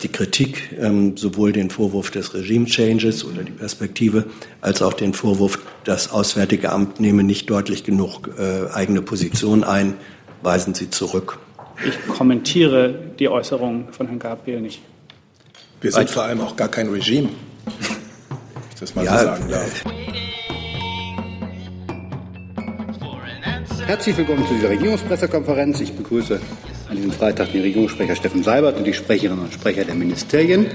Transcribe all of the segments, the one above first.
die Kritik, ähm, sowohl den Vorwurf des Regime Changes oder die Perspektive, als auch den Vorwurf, das Auswärtige Amt nehme nicht deutlich genug äh, eigene Position ein, weisen Sie zurück. Ich kommentiere die Äußerungen von Herrn Gabriel nicht. Wir sind vor allem auch gar kein Regime. Ich das mal ja, so sagen darf. Herzlich willkommen zu dieser Regierungspressekonferenz. Ich begrüße an diesem Freitag den Regierungssprecher Steffen Seibert und die Sprecherinnen und Sprecher der Ministerien.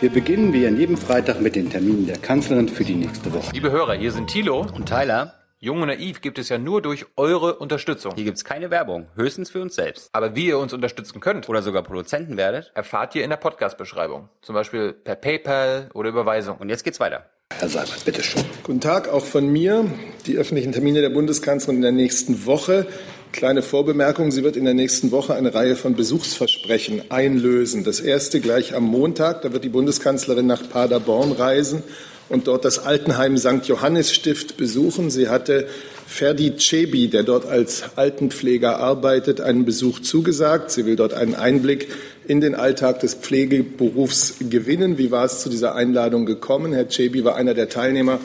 Wir beginnen wie an jedem Freitag mit den Terminen der Kanzlerin für die nächste Woche. Liebe Hörer, hier sind Thilo und Tyler. Jung und naiv gibt es ja nur durch eure Unterstützung. Hier gibt es keine Werbung, höchstens für uns selbst. Aber wie ihr uns unterstützen könnt oder sogar Produzenten werdet, erfahrt ihr in der Podcast-Beschreibung. Zum Beispiel per PayPal oder Überweisung. Und jetzt geht's weiter. Herr Seibert, bitteschön. Guten Tag, auch von mir. Die öffentlichen Termine der Bundeskanzlerin in der nächsten Woche. Kleine Vorbemerkung, sie wird in der nächsten Woche eine Reihe von Besuchsversprechen einlösen. Das erste gleich am Montag, da wird die Bundeskanzlerin nach Paderborn reisen und dort das Altenheim St. Johannes Stift besuchen. Sie hatte Ferdi Cebi, der dort als Altenpfleger arbeitet, einen Besuch zugesagt. Sie will dort einen Einblick in den Alltag des Pflegeberufs gewinnen. Wie war es zu dieser Einladung gekommen? Herr Cebi war einer der Teilnehmer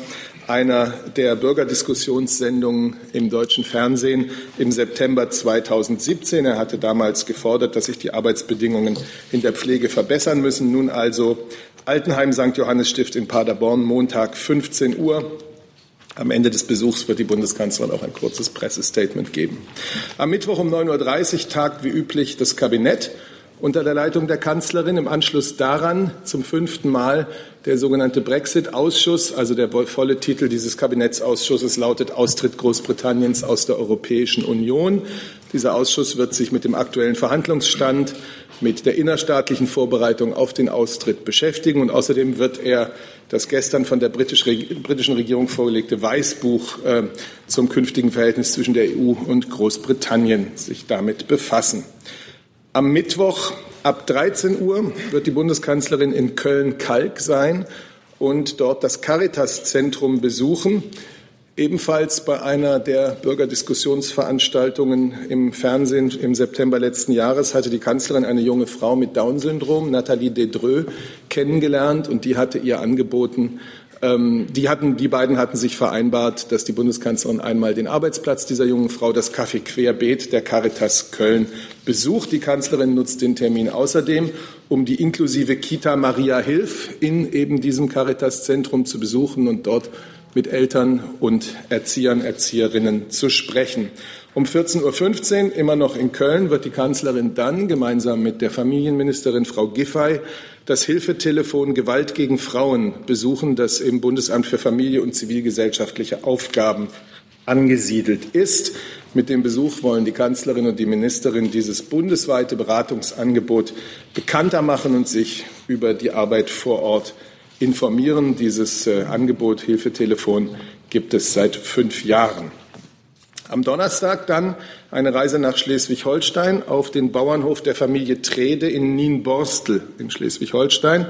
einer der Bürgerdiskussionssendungen im deutschen Fernsehen im September 2017. Er hatte damals gefordert, dass sich die Arbeitsbedingungen in der Pflege verbessern müssen. Nun also Altenheim St. Johannes Stift in Paderborn, Montag 15 Uhr. Am Ende des Besuchs wird die Bundeskanzlerin auch ein kurzes Pressestatement geben. Am Mittwoch um 9.30 Uhr tagt wie üblich das Kabinett unter der Leitung der Kanzlerin. Im Anschluss daran zum fünften Mal der sogenannte Brexit-Ausschuss, also der volle Titel dieses Kabinettsausschusses lautet Austritt Großbritanniens aus der Europäischen Union. Dieser Ausschuss wird sich mit dem aktuellen Verhandlungsstand, mit der innerstaatlichen Vorbereitung auf den Austritt beschäftigen und außerdem wird er das gestern von der britischen Regierung vorgelegte Weißbuch äh, zum künftigen Verhältnis zwischen der EU und Großbritannien sich damit befassen. Am Mittwoch ab 13 Uhr wird die Bundeskanzlerin in Köln-Kalk sein und dort das Caritas-Zentrum besuchen. Ebenfalls bei einer der Bürgerdiskussionsveranstaltungen im Fernsehen im September letzten Jahres hatte die Kanzlerin eine junge Frau mit Down-Syndrom, Nathalie Dedreux, kennengelernt und die hatte ihr angeboten, die, hatten, die beiden hatten sich vereinbart, dass die Bundeskanzlerin einmal den Arbeitsplatz dieser jungen Frau, das Café Querbeet der Caritas Köln, besucht. Die Kanzlerin nutzt den Termin außerdem, um die inklusive Kita Maria Hilf in eben diesem Caritas-Zentrum zu besuchen und dort mit Eltern und Erziehern, Erzieherinnen zu sprechen. Um 14.15 Uhr, immer noch in Köln, wird die Kanzlerin dann gemeinsam mit der Familienministerin Frau Giffey das Hilfetelefon Gewalt gegen Frauen besuchen, das im Bundesamt für Familie und zivilgesellschaftliche Aufgaben angesiedelt ist. Mit dem Besuch wollen die Kanzlerin und die Ministerin dieses bundesweite Beratungsangebot bekannter machen und sich über die Arbeit vor Ort informieren. Dieses äh, Angebot Hilfetelefon gibt es seit fünf Jahren. Am Donnerstag dann eine Reise nach Schleswig-Holstein auf den Bauernhof der Familie Trede in Nienborstel in Schleswig-Holstein.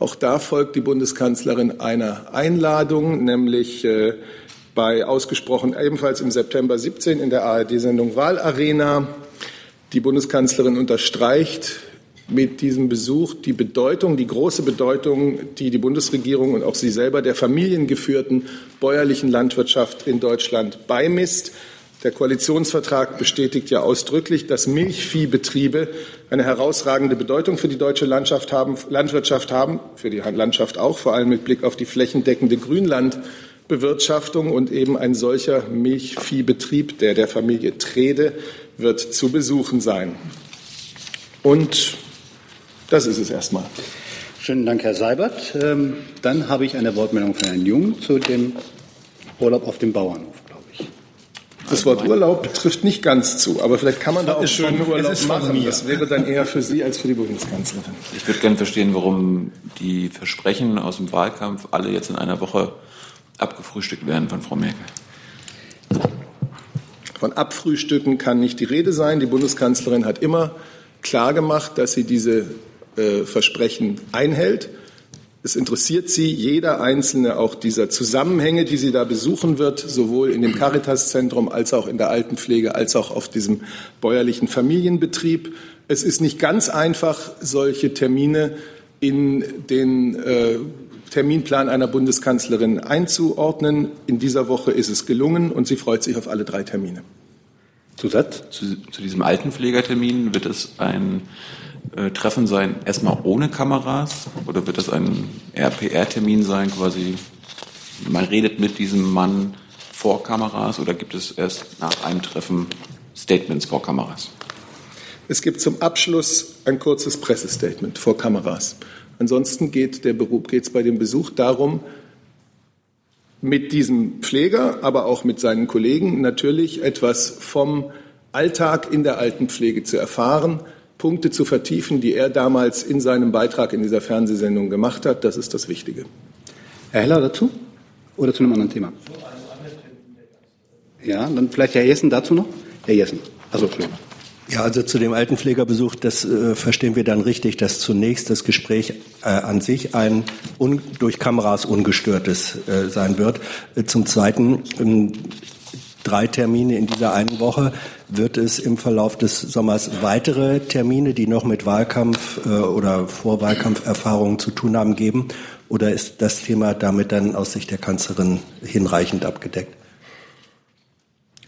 Auch da folgt die Bundeskanzlerin einer Einladung, nämlich äh, bei ausgesprochen ebenfalls im September 17 in der ARD-Sendung Wahlarena. Die Bundeskanzlerin unterstreicht mit diesem Besuch die Bedeutung, die große Bedeutung, die die Bundesregierung und auch sie selber der familiengeführten bäuerlichen Landwirtschaft in Deutschland beimisst. Der Koalitionsvertrag bestätigt ja ausdrücklich, dass Milchviehbetriebe eine herausragende Bedeutung für die deutsche Landschaft haben, Landwirtschaft haben, für die Landschaft auch, vor allem mit Blick auf die flächendeckende Grünlandbewirtschaftung. Und eben ein solcher Milchviehbetrieb, der der Familie Trede, wird zu besuchen sein. Und das ist es erstmal. Schönen Dank, Herr Seibert. Ähm, dann habe ich eine Wortmeldung von Herrn Jung zu dem Urlaub auf dem Bauernhof, glaube ich. Das Wort Urlaub trifft nicht ganz zu, aber vielleicht kann man da auch schönen Urlaub machen. Mir. Das wäre dann eher für Sie als für die Bundeskanzlerin. Ich würde gerne verstehen, warum die Versprechen aus dem Wahlkampf alle jetzt in einer Woche abgefrühstückt werden von Frau Merkel. Von Abfrühstücken kann nicht die Rede sein. Die Bundeskanzlerin hat immer klargemacht, dass sie diese äh, Versprechen einhält. Es interessiert sie jeder einzelne auch dieser Zusammenhänge, die sie da besuchen wird, sowohl in dem Caritas-Zentrum als auch in der Altenpflege, als auch auf diesem bäuerlichen Familienbetrieb. Es ist nicht ganz einfach, solche Termine in den äh, Terminplan einer Bundeskanzlerin einzuordnen. In dieser Woche ist es gelungen und sie freut sich auf alle drei Termine. Zusatz? Zu, zu diesem Altenpflegertermin wird es ein äh, Treffen sein, erstmal ohne Kameras? Oder wird das ein RPR-Termin sein, quasi man redet mit diesem Mann vor Kameras oder gibt es erst nach einem Treffen Statements vor Kameras? Es gibt zum Abschluss ein kurzes Pressestatement vor Kameras. Ansonsten geht es bei dem Besuch darum, mit diesem Pfleger, aber auch mit seinen Kollegen natürlich etwas vom Alltag in der Altenpflege zu erfahren, Punkte zu vertiefen, die er damals in seinem Beitrag in dieser Fernsehsendung gemacht hat. Das ist das Wichtige. Herr Heller dazu oder zu einem anderen Thema? Ja, dann vielleicht Herr Jessen dazu noch? Herr Jessen. Also, Entschuldigung. Ja, also zu dem Altenpflegerbesuch, das äh, verstehen wir dann richtig, dass zunächst das Gespräch äh, an sich ein un, durch Kameras ungestörtes äh, sein wird. Äh, zum Zweiten ähm, drei Termine in dieser einen Woche. Wird es im Verlauf des Sommers weitere Termine, die noch mit Wahlkampf äh, oder Vorwahlkampferfahrungen zu tun haben, geben? Oder ist das Thema damit dann aus Sicht der Kanzlerin hinreichend abgedeckt?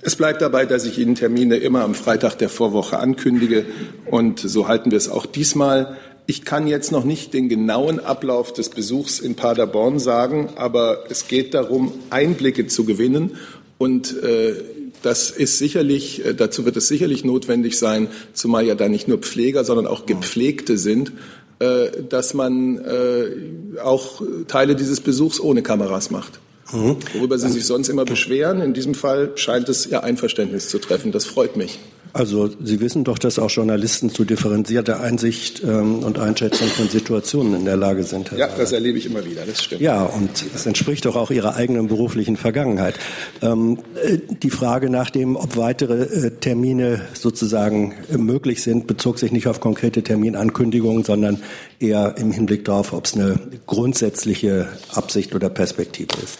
Es bleibt dabei, dass ich Ihnen Termine immer am Freitag der Vorwoche ankündige. Und so halten wir es auch diesmal. Ich kann jetzt noch nicht den genauen Ablauf des Besuchs in Paderborn sagen, aber es geht darum, Einblicke zu gewinnen und äh, das ist sicherlich, äh, dazu wird es sicherlich notwendig sein, zumal ja da nicht nur Pfleger, sondern auch Gepflegte sind, äh, dass man äh, auch Teile dieses Besuchs ohne Kameras macht. Mhm. Worüber Sie sich sonst immer beschweren. In diesem Fall scheint es Ihr Einverständnis zu treffen. Das freut mich. Also Sie wissen doch, dass auch Journalisten zu differenzierter Einsicht ähm, und Einschätzung von Situationen in der Lage sind. Herr ja, das erlebe ich immer wieder, das stimmt. Ja, und es entspricht doch auch Ihrer eigenen beruflichen Vergangenheit. Ähm, äh, die Frage nach dem, ob weitere äh, Termine sozusagen äh, möglich sind, bezog sich nicht auf konkrete Terminankündigungen, sondern eher im Hinblick darauf, ob es eine grundsätzliche Absicht oder Perspektive ist.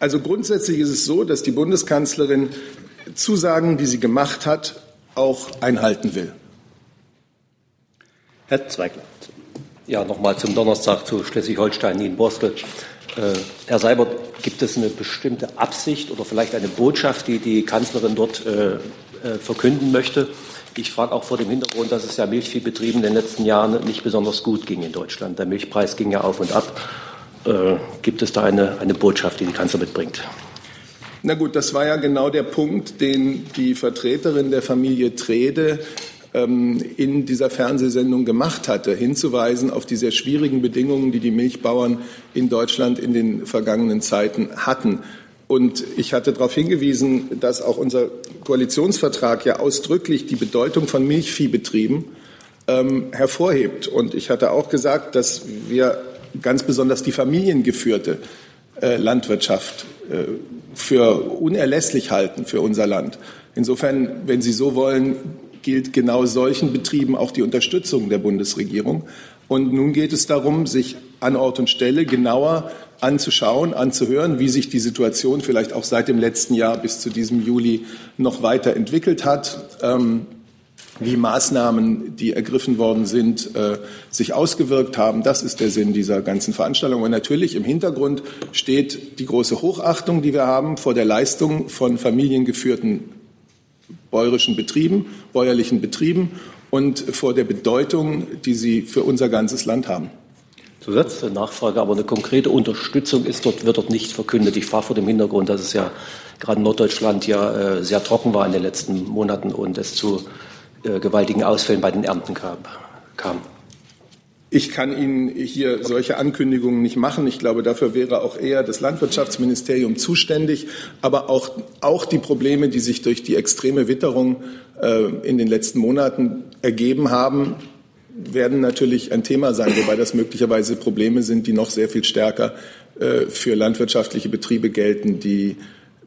Also grundsätzlich ist es so, dass die Bundeskanzlerin Zusagen, die sie gemacht hat, auch einhalten will. Herr Zweigler. Ja, nochmal zum Donnerstag zu Schleswig-Holstein, Nienborstel. Äh, Herr Seibert, gibt es eine bestimmte Absicht oder vielleicht eine Botschaft, die die Kanzlerin dort äh, äh, verkünden möchte? Ich frage auch vor dem Hintergrund, dass es ja Milchviehbetrieben in den letzten Jahren nicht besonders gut ging in Deutschland. Der Milchpreis ging ja auf und ab. Äh, gibt es da eine, eine Botschaft, die die Kanzlerin mitbringt? Na gut, das war ja genau der Punkt, den die Vertreterin der Familie Trede ähm, in dieser Fernsehsendung gemacht hatte, hinzuweisen auf die sehr schwierigen Bedingungen, die die Milchbauern in Deutschland in den vergangenen Zeiten hatten. Und ich hatte darauf hingewiesen, dass auch unser Koalitionsvertrag ja ausdrücklich die Bedeutung von Milchviehbetrieben ähm, hervorhebt. Und ich hatte auch gesagt, dass wir ganz besonders die familiengeführte Landwirtschaft äh, für unerlässlich halten für unser Land. Insofern, wenn Sie so wollen, gilt genau solchen Betrieben auch die Unterstützung der Bundesregierung. Und nun geht es darum, sich an Ort und Stelle genauer anzuschauen, anzuhören, wie sich die Situation vielleicht auch seit dem letzten Jahr bis zu diesem Juli noch weiter entwickelt hat. Ähm, wie Maßnahmen, die ergriffen worden sind, äh, sich ausgewirkt haben. Das ist der Sinn dieser ganzen Veranstaltung. Und natürlich im Hintergrund steht die große Hochachtung, die wir haben vor der Leistung von familiengeführten bäuerischen Betrieben, bäuerlichen Betrieben und vor der Bedeutung, die sie für unser ganzes Land haben. Zusatz, Nachfrage, aber eine konkrete Unterstützung ist dort, wird dort nicht verkündet. Ich frage vor dem Hintergrund, dass es ja gerade in Norddeutschland ja äh, sehr trocken war in den letzten Monaten und es zu äh, gewaltigen Ausfällen bei den Ernten kam. Ich kann Ihnen hier solche Ankündigungen nicht machen. Ich glaube, dafür wäre auch eher das Landwirtschaftsministerium zuständig. Aber auch, auch die Probleme, die sich durch die extreme Witterung äh, in den letzten Monaten ergeben haben, werden natürlich ein Thema sein, wobei das möglicherweise Probleme sind, die noch sehr viel stärker äh, für landwirtschaftliche Betriebe gelten, die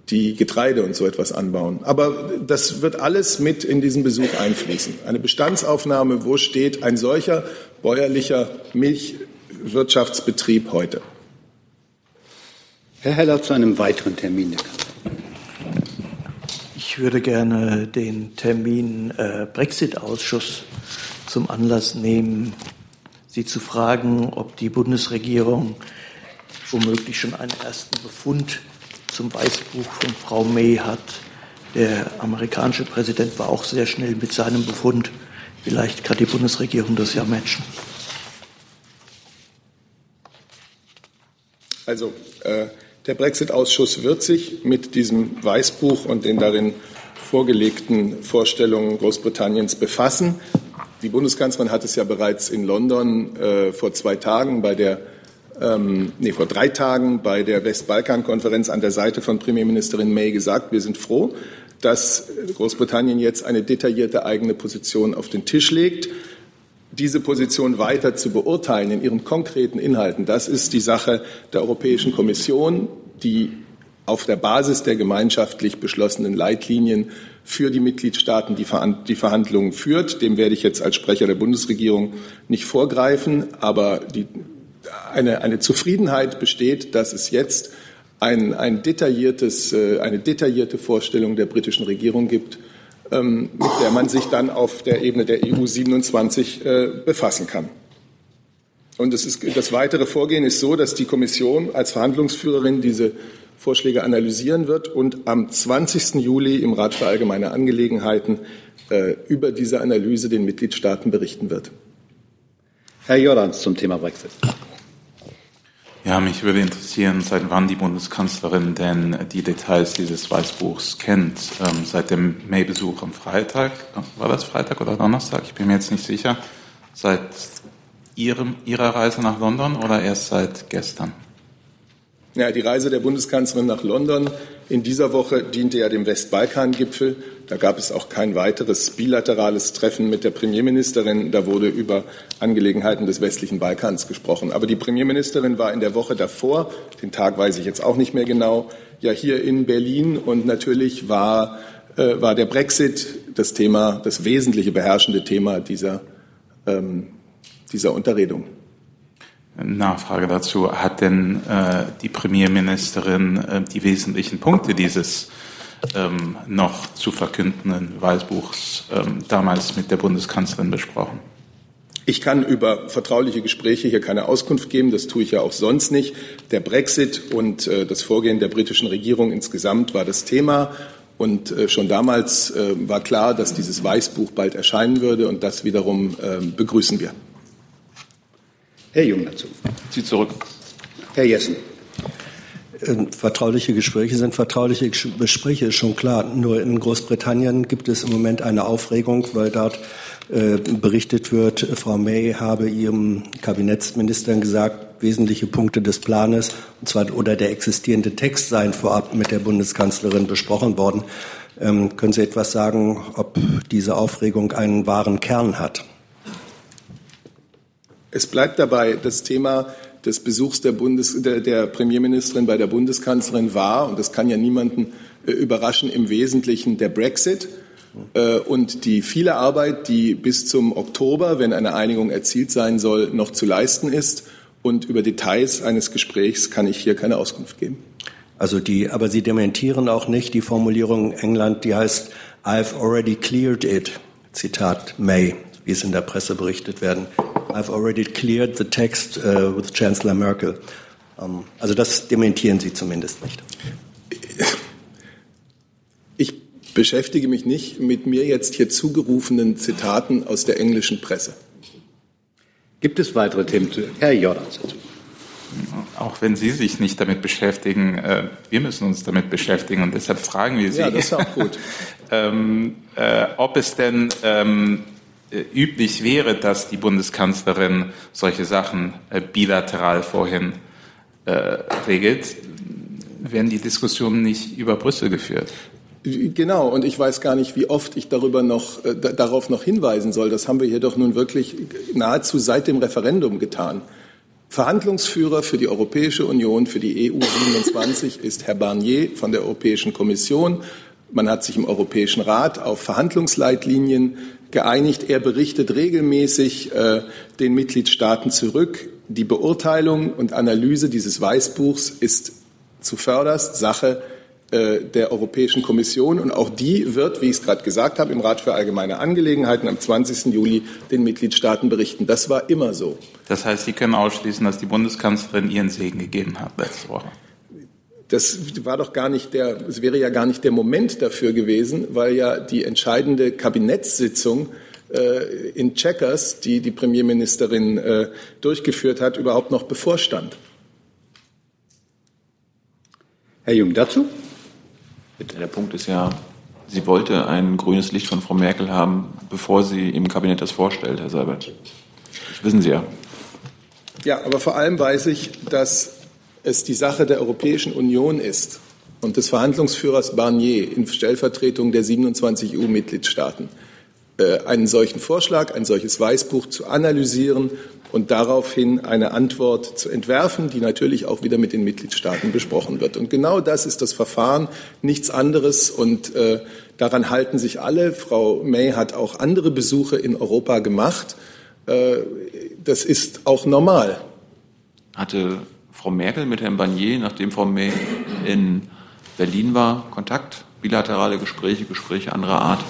die Getreide und so etwas anbauen. Aber das wird alles mit in diesen Besuch einfließen. Eine Bestandsaufnahme, wo steht ein solcher bäuerlicher Milch Wirtschaftsbetrieb heute. Herr Heller zu einem weiteren Termin. Ich würde gerne den Termin äh, Brexit-Ausschuss zum Anlass nehmen, Sie zu fragen, ob die Bundesregierung womöglich schon einen ersten Befund zum Weißbuch von Frau May hat. Der amerikanische Präsident war auch sehr schnell mit seinem Befund. Vielleicht kann die Bundesregierung das ja matchen. Also äh, der Brexit-Ausschuss wird sich mit diesem Weißbuch und den darin vorgelegten Vorstellungen Großbritanniens befassen. Die Bundeskanzlerin hat es ja bereits in London äh, vor zwei Tagen bei der ähm, nee, vor drei Tagen bei der Westbalkan-Konferenz an der Seite von Premierministerin May gesagt, wir sind froh, dass Großbritannien jetzt eine detaillierte eigene Position auf den Tisch legt. Diese Position weiter zu beurteilen in ihren konkreten Inhalten, das ist die Sache der Europäischen Kommission, die auf der Basis der gemeinschaftlich beschlossenen Leitlinien für die Mitgliedstaaten die Verhandlungen führt. Dem werde ich jetzt als Sprecher der Bundesregierung nicht vorgreifen, aber die, eine, eine Zufriedenheit besteht, dass es jetzt ein, ein detailliertes, äh, eine detaillierte Vorstellung der britischen Regierung gibt, ähm, mit der man sich dann auf der Ebene der EU 27 äh, befassen kann. Und das, ist, das weitere Vorgehen ist so, dass die Kommission als Verhandlungsführerin diese Vorschläge analysieren wird und am 20. Juli im Rat für allgemeine Angelegenheiten äh, über diese Analyse den Mitgliedstaaten berichten wird. Herr Jordans zum Thema Brexit. Ja, mich würde interessieren, seit wann die Bundeskanzlerin denn die Details dieses Weißbuchs kennt. Ähm, seit dem May-Besuch am Freitag, war das Freitag oder Donnerstag? Ich bin mir jetzt nicht sicher. Seit ihrem, Ihrer Reise nach London oder erst seit gestern? Ja, die Reise der Bundeskanzlerin nach London in dieser Woche diente ja dem Westbalkan-Gipfel. Da gab es auch kein weiteres bilaterales Treffen mit der Premierministerin. Da wurde über Angelegenheiten des westlichen Balkans gesprochen. Aber die Premierministerin war in der Woche davor, den Tag weiß ich jetzt auch nicht mehr genau, ja hier in Berlin. Und natürlich war, äh, war der Brexit das Thema, das wesentliche beherrschende Thema dieser, ähm, dieser Unterredung. Nachfrage dazu. Hat denn äh, die Premierministerin äh, die wesentlichen Punkte dieses ähm, noch zu verkündenden Weißbuchs ähm, damals mit der Bundeskanzlerin besprochen? Ich kann über vertrauliche Gespräche hier keine Auskunft geben. Das tue ich ja auch sonst nicht. Der Brexit und äh, das Vorgehen der britischen Regierung insgesamt war das Thema. Und äh, schon damals äh, war klar, dass dieses Weißbuch bald erscheinen würde. Und das wiederum äh, begrüßen wir. Herr Jung dazu. Sie zurück. Herr Jessen. Ähm, vertrauliche Gespräche sind vertrauliche Gespräche, ist schon klar. Nur in Großbritannien gibt es im Moment eine Aufregung, weil dort äh, berichtet wird, Frau May habe ihrem Kabinettsministern gesagt, wesentliche Punkte des Planes, und zwar oder der existierende Text seien vorab mit der Bundeskanzlerin besprochen worden. Ähm, können Sie etwas sagen, ob diese Aufregung einen wahren Kern hat? Es bleibt dabei, das Thema des Besuchs der, Bundes, der, der Premierministerin bei der Bundeskanzlerin war, und das kann ja niemanden äh, überraschen, im Wesentlichen der Brexit äh, und die viele Arbeit, die bis zum Oktober, wenn eine Einigung erzielt sein soll, noch zu leisten ist. Und über Details eines Gesprächs kann ich hier keine Auskunft geben. Also die, aber Sie dementieren auch nicht die Formulierung England, die heißt I've already cleared it. Zitat May, wie es in der Presse berichtet werden. I've already cleared the text uh, with Chancellor Merkel. Um, also das dementieren Sie zumindest nicht. Ich beschäftige mich nicht mit mir jetzt hier zugerufenen Zitaten aus der englischen Presse. Gibt es weitere Themen? Zu? Herr Jordans dazu. Auch wenn Sie sich nicht damit beschäftigen, äh, wir müssen uns damit beschäftigen und deshalb fragen wir Sie, ja, das ist auch gut. ähm, äh, ob es denn ähm, äh, üblich wäre, dass die Bundeskanzlerin solche Sachen äh, bilateral vorhin äh, regelt, werden die Diskussionen nicht über Brüssel geführt. Genau, und ich weiß gar nicht, wie oft ich darüber noch, äh, darauf noch hinweisen soll. Das haben wir hier doch nun wirklich nahezu seit dem Referendum getan. Verhandlungsführer für die Europäische Union, für die EU 27 ist Herr Barnier von der Europäischen Kommission. Man hat sich im Europäischen Rat auf Verhandlungsleitlinien geeinigt. Er berichtet regelmäßig äh, den Mitgliedstaaten zurück die Beurteilung und Analyse dieses Weißbuchs ist zuvörderst Sache äh, der Europäischen Kommission und auch die wird, wie ich es gerade gesagt habe, im Rat für allgemeine Angelegenheiten am 20. Juli den Mitgliedstaaten berichten. Das war immer so. Das heißt, Sie können ausschließen, dass die Bundeskanzlerin ihren Segen gegeben hat letzte Woche. Das war doch gar nicht der, es wäre ja gar nicht der Moment dafür gewesen, weil ja die entscheidende Kabinettssitzung äh, in Checkers, die die Premierministerin äh, durchgeführt hat, überhaupt noch bevorstand. Herr Jung, dazu? Der Punkt ist ja, sie wollte ein grünes Licht von Frau Merkel haben, bevor sie im Kabinett das vorstellt, Herr Seibert. Das wissen Sie ja. Ja, aber vor allem weiß ich, dass es die Sache der Europäischen Union ist und des Verhandlungsführers Barnier in Stellvertretung der 27 EU-Mitgliedstaaten, äh, einen solchen Vorschlag, ein solches Weißbuch zu analysieren und daraufhin eine Antwort zu entwerfen, die natürlich auch wieder mit den Mitgliedstaaten besprochen wird. Und genau das ist das Verfahren, nichts anderes. Und äh, daran halten sich alle. Frau May hat auch andere Besuche in Europa gemacht. Äh, das ist auch normal. Hatte Frau Merkel mit Herrn Barnier, nachdem Frau May in Berlin war, Kontakt, bilaterale Gespräche, Gespräche anderer Art?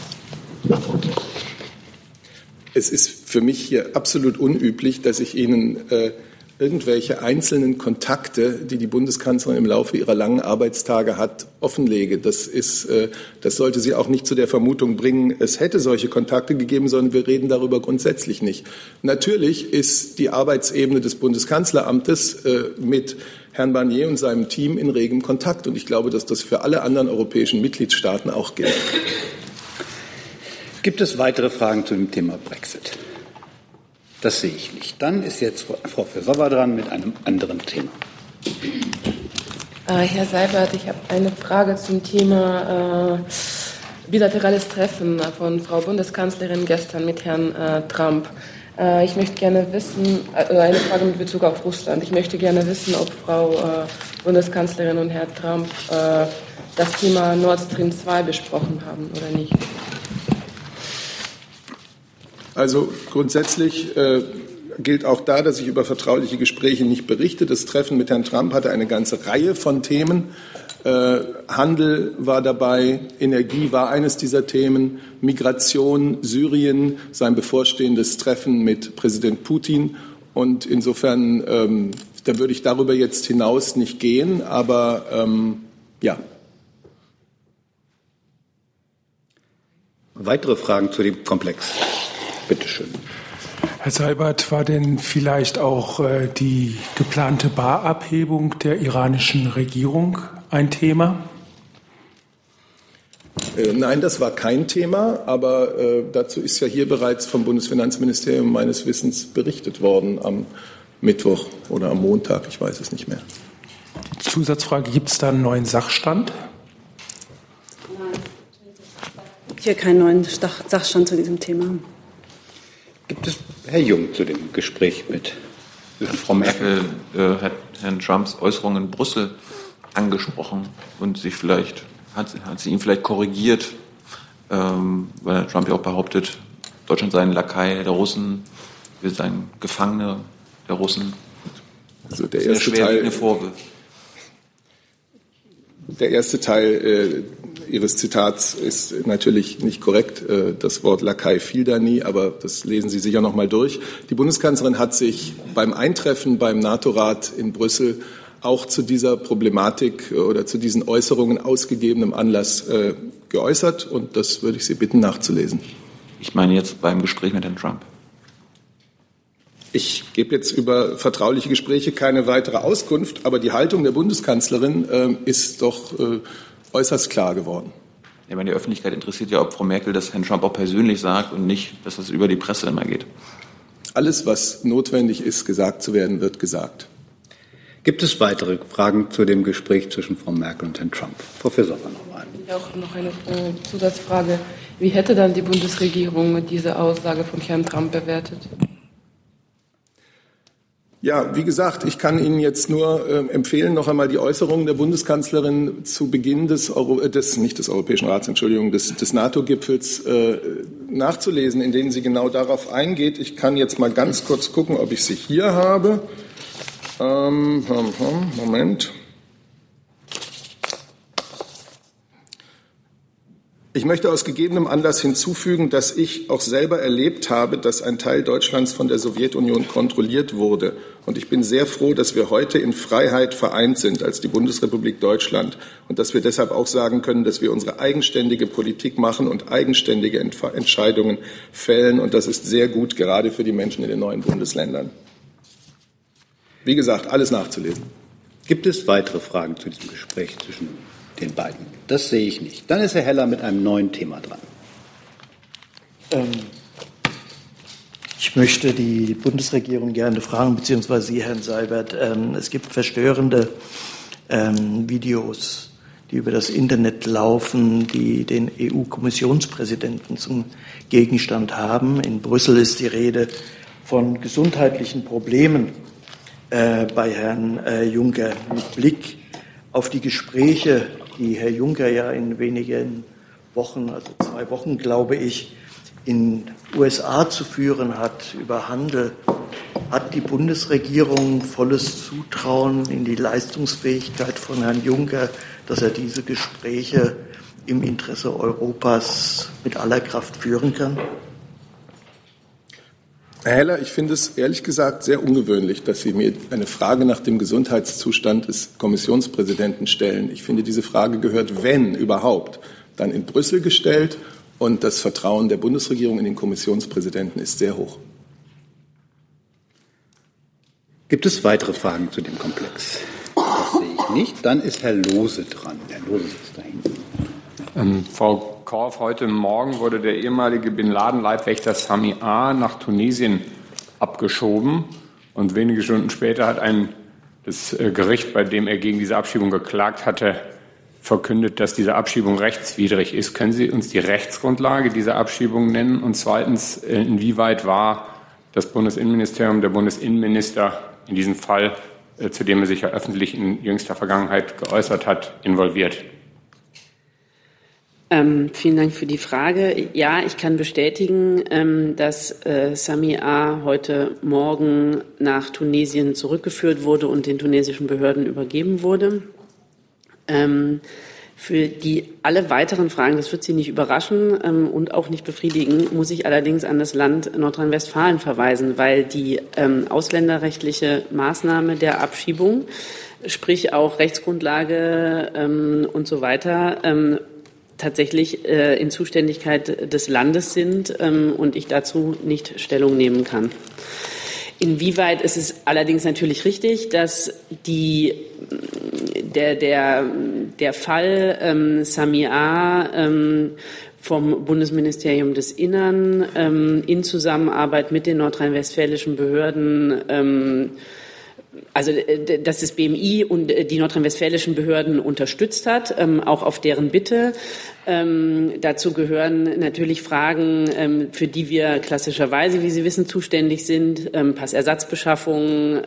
Es ist für mich hier absolut unüblich, dass ich Ihnen äh, irgendwelche einzelnen Kontakte, die die Bundeskanzlerin im Laufe ihrer langen Arbeitstage hat, offenlege. Das, ist, äh, das sollte sie auch nicht zu der Vermutung bringen, es hätte solche Kontakte gegeben, sondern wir reden darüber grundsätzlich nicht. Natürlich ist die Arbeitsebene des Bundeskanzleramtes äh, mit Herrn Barnier und seinem Team in regem Kontakt. Und ich glaube, dass das für alle anderen europäischen Mitgliedstaaten auch gilt. Gibt es weitere Fragen zu dem Thema Brexit? Das sehe ich nicht. Dann ist jetzt Frau Versauer dran mit einem anderen Thema. Äh, Herr Seibert, ich habe eine Frage zum Thema äh, bilaterales Treffen von Frau Bundeskanzlerin gestern mit Herrn äh, Trump. Äh, ich möchte gerne wissen, äh, eine Frage mit Bezug auf Russland. Ich möchte gerne wissen, ob Frau äh, Bundeskanzlerin und Herr Trump das Thema Nord Stream 2 besprochen haben oder nicht. Also grundsätzlich äh, gilt auch da, dass ich über vertrauliche Gespräche nicht berichte. Das Treffen mit Herrn Trump hatte eine ganze Reihe von Themen. Äh, Handel war dabei, Energie war eines dieser Themen, Migration, Syrien, sein bevorstehendes Treffen mit Präsident Putin. Und insofern, ähm, da würde ich darüber jetzt hinaus nicht gehen, aber ähm, ja. Weitere Fragen zu dem Komplex? Bitte schön. Herr Seibert, war denn vielleicht auch äh, die geplante Barabhebung der iranischen Regierung ein Thema? Äh, nein, das war kein Thema, aber äh, dazu ist ja hier bereits vom Bundesfinanzministerium meines Wissens berichtet worden am Mittwoch oder am Montag, ich weiß es nicht mehr. Zusatzfrage, gibt es da einen neuen Sachstand? Hier keinen neuen Sachstand zu diesem Thema. Gibt es Herr Jung zu dem Gespräch mit Frau Merkel äh, hat Herrn Trumps Äußerungen in Brüssel angesprochen und sich vielleicht hat, hat sie ihn vielleicht korrigiert, ähm, weil Trump ja auch behauptet, Deutschland sei ein Lakai der Russen, wir seien Gefangene der Russen. Also der erste Teil, Vorwürfe. Der erste Teil äh, Ihres Zitats ist natürlich nicht korrekt. Äh, das Wort Lakai fiel da nie, aber das lesen Sie sicher noch mal durch. Die Bundeskanzlerin hat sich beim Eintreffen beim NATO-Rat in Brüssel auch zu dieser Problematik äh, oder zu diesen Äußerungen ausgegebenem Anlass äh, geäußert und das würde ich Sie bitten nachzulesen. Ich meine jetzt beim Gespräch mit Herrn Trump. Ich gebe jetzt über vertrauliche Gespräche keine weitere Auskunft, aber die Haltung der Bundeskanzlerin äh, ist doch äh, äußerst klar geworden. Ja, meine, die Öffentlichkeit interessiert ja, ob Frau Merkel das Herrn Trump auch persönlich sagt und nicht, dass das über die Presse immer geht. Alles, was notwendig ist, gesagt zu werden, wird gesagt. Gibt es weitere Fragen zu dem Gespräch zwischen Frau Merkel und Herrn Trump? Professor van Norman. Ich habe auch noch eine äh, Zusatzfrage. Wie hätte dann die Bundesregierung diese Aussage von Herrn Trump bewertet? Ja, wie gesagt, ich kann Ihnen jetzt nur äh, empfehlen, noch einmal die Äußerungen der Bundeskanzlerin zu Beginn des, Euro, äh, des nicht des Europäischen Rats, Entschuldigung, des, des NATO-Gipfels äh, nachzulesen, in denen sie genau darauf eingeht. Ich kann jetzt mal ganz kurz gucken, ob ich sie hier habe. Ähm, Moment. Ich möchte aus gegebenem Anlass hinzufügen, dass ich auch selber erlebt habe, dass ein Teil Deutschlands von der Sowjetunion kontrolliert wurde. Und ich bin sehr froh, dass wir heute in Freiheit vereint sind als die Bundesrepublik Deutschland und dass wir deshalb auch sagen können, dass wir unsere eigenständige Politik machen und eigenständige Entscheidungen fällen. Und das ist sehr gut, gerade für die Menschen in den neuen Bundesländern. Wie gesagt, alles nachzulesen. Gibt es weitere Fragen zu diesem Gespräch zwischen den beiden. Das sehe ich nicht. Dann ist Herr Heller mit einem neuen Thema dran. Ähm, ich möchte die Bundesregierung gerne fragen, beziehungsweise Sie, Herrn Seibert. Ähm, es gibt verstörende ähm, Videos, die über das Internet laufen, die den EU-Kommissionspräsidenten zum Gegenstand haben. In Brüssel ist die Rede von gesundheitlichen Problemen äh, bei Herrn äh, Juncker mit Blick auf die Gespräche die Herr Juncker ja in wenigen Wochen, also zwei Wochen, glaube ich, in USA zu führen hat über Handel, hat die Bundesregierung volles Zutrauen in die Leistungsfähigkeit von Herrn Juncker, dass er diese Gespräche im Interesse Europas mit aller Kraft führen kann? Herr Heller, ich finde es ehrlich gesagt sehr ungewöhnlich, dass Sie mir eine Frage nach dem Gesundheitszustand des Kommissionspräsidenten stellen. Ich finde, diese Frage gehört, wenn überhaupt, dann in Brüssel gestellt und das Vertrauen der Bundesregierung in den Kommissionspräsidenten ist sehr hoch. Gibt es weitere Fragen zu dem Komplex? Das sehe ich nicht. Dann ist Herr Lose dran. Herr Lose sitzt da hinten. Ähm, Frau Korf, heute Morgen wurde der ehemalige Bin Laden-Leibwächter Sami A. nach Tunesien abgeschoben. Und wenige Stunden später hat ein, das äh, Gericht, bei dem er gegen diese Abschiebung geklagt hatte, verkündet, dass diese Abschiebung rechtswidrig ist. Können Sie uns die Rechtsgrundlage dieser Abschiebung nennen? Und zweitens, äh, inwieweit war das Bundesinnenministerium, der Bundesinnenminister in diesem Fall, äh, zu dem er sich ja öffentlich in jüngster Vergangenheit geäußert hat, involviert? Ähm, vielen Dank für die Frage. Ja, ich kann bestätigen, ähm, dass äh, Sami A. heute Morgen nach Tunesien zurückgeführt wurde und den tunesischen Behörden übergeben wurde. Ähm, für die alle weiteren Fragen, das wird Sie nicht überraschen ähm, und auch nicht befriedigen, muss ich allerdings an das Land Nordrhein-Westfalen verweisen, weil die ähm, ausländerrechtliche Maßnahme der Abschiebung, sprich auch Rechtsgrundlage ähm, und so weiter, ähm, tatsächlich äh, in Zuständigkeit des Landes sind ähm, und ich dazu nicht Stellung nehmen kann. Inwieweit ist es allerdings natürlich richtig, dass die, der, der, der Fall ähm, Samia ähm, vom Bundesministerium des Innern ähm, in Zusammenarbeit mit den nordrhein-westfälischen Behörden ähm, also äh, dass das BMI und äh, die nordrhein-westfälischen Behörden unterstützt hat, ähm, auch auf deren Bitte. Ähm, dazu gehören natürlich Fragen, ähm, für die wir klassischerweise, wie Sie wissen, zuständig sind, Passersatzbeschaffung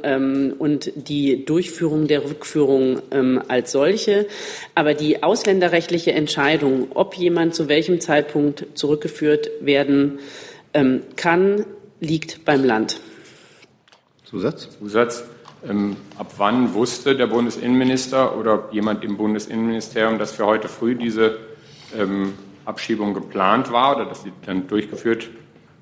und die Durchführung der Rückführung als solche. Aber die ausländerrechtliche Entscheidung, ob jemand zu welchem Zeitpunkt zurückgeführt werden kann, liegt beim Land. Zusatz? Zusatz. Ähm, ab wann wusste der Bundesinnenminister oder jemand im Bundesinnenministerium, dass für heute früh diese ähm, Abschiebung geplant war oder dass sie dann durchgeführt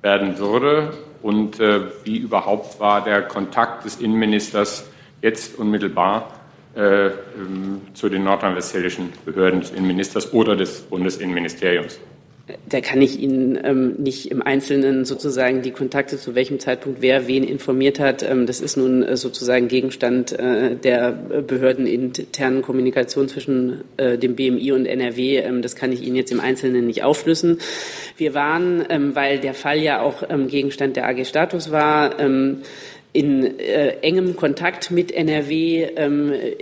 werden würde? Und äh, wie überhaupt war der Kontakt des Innenministers jetzt unmittelbar äh, ähm, zu den nordrhein-westfälischen Behörden des Innenministers oder des Bundesinnenministeriums? Da kann ich Ihnen ähm, nicht im Einzelnen sozusagen die Kontakte, zu welchem Zeitpunkt wer wen informiert hat. Ähm, das ist nun äh, sozusagen Gegenstand äh, der behördeninternen Kommunikation zwischen äh, dem BMI und NRW. Ähm, das kann ich Ihnen jetzt im Einzelnen nicht aufschlüssen. Wir waren, ähm, weil der Fall ja auch ähm, Gegenstand der AG Status war, ähm, in äh, engem Kontakt mit NRW.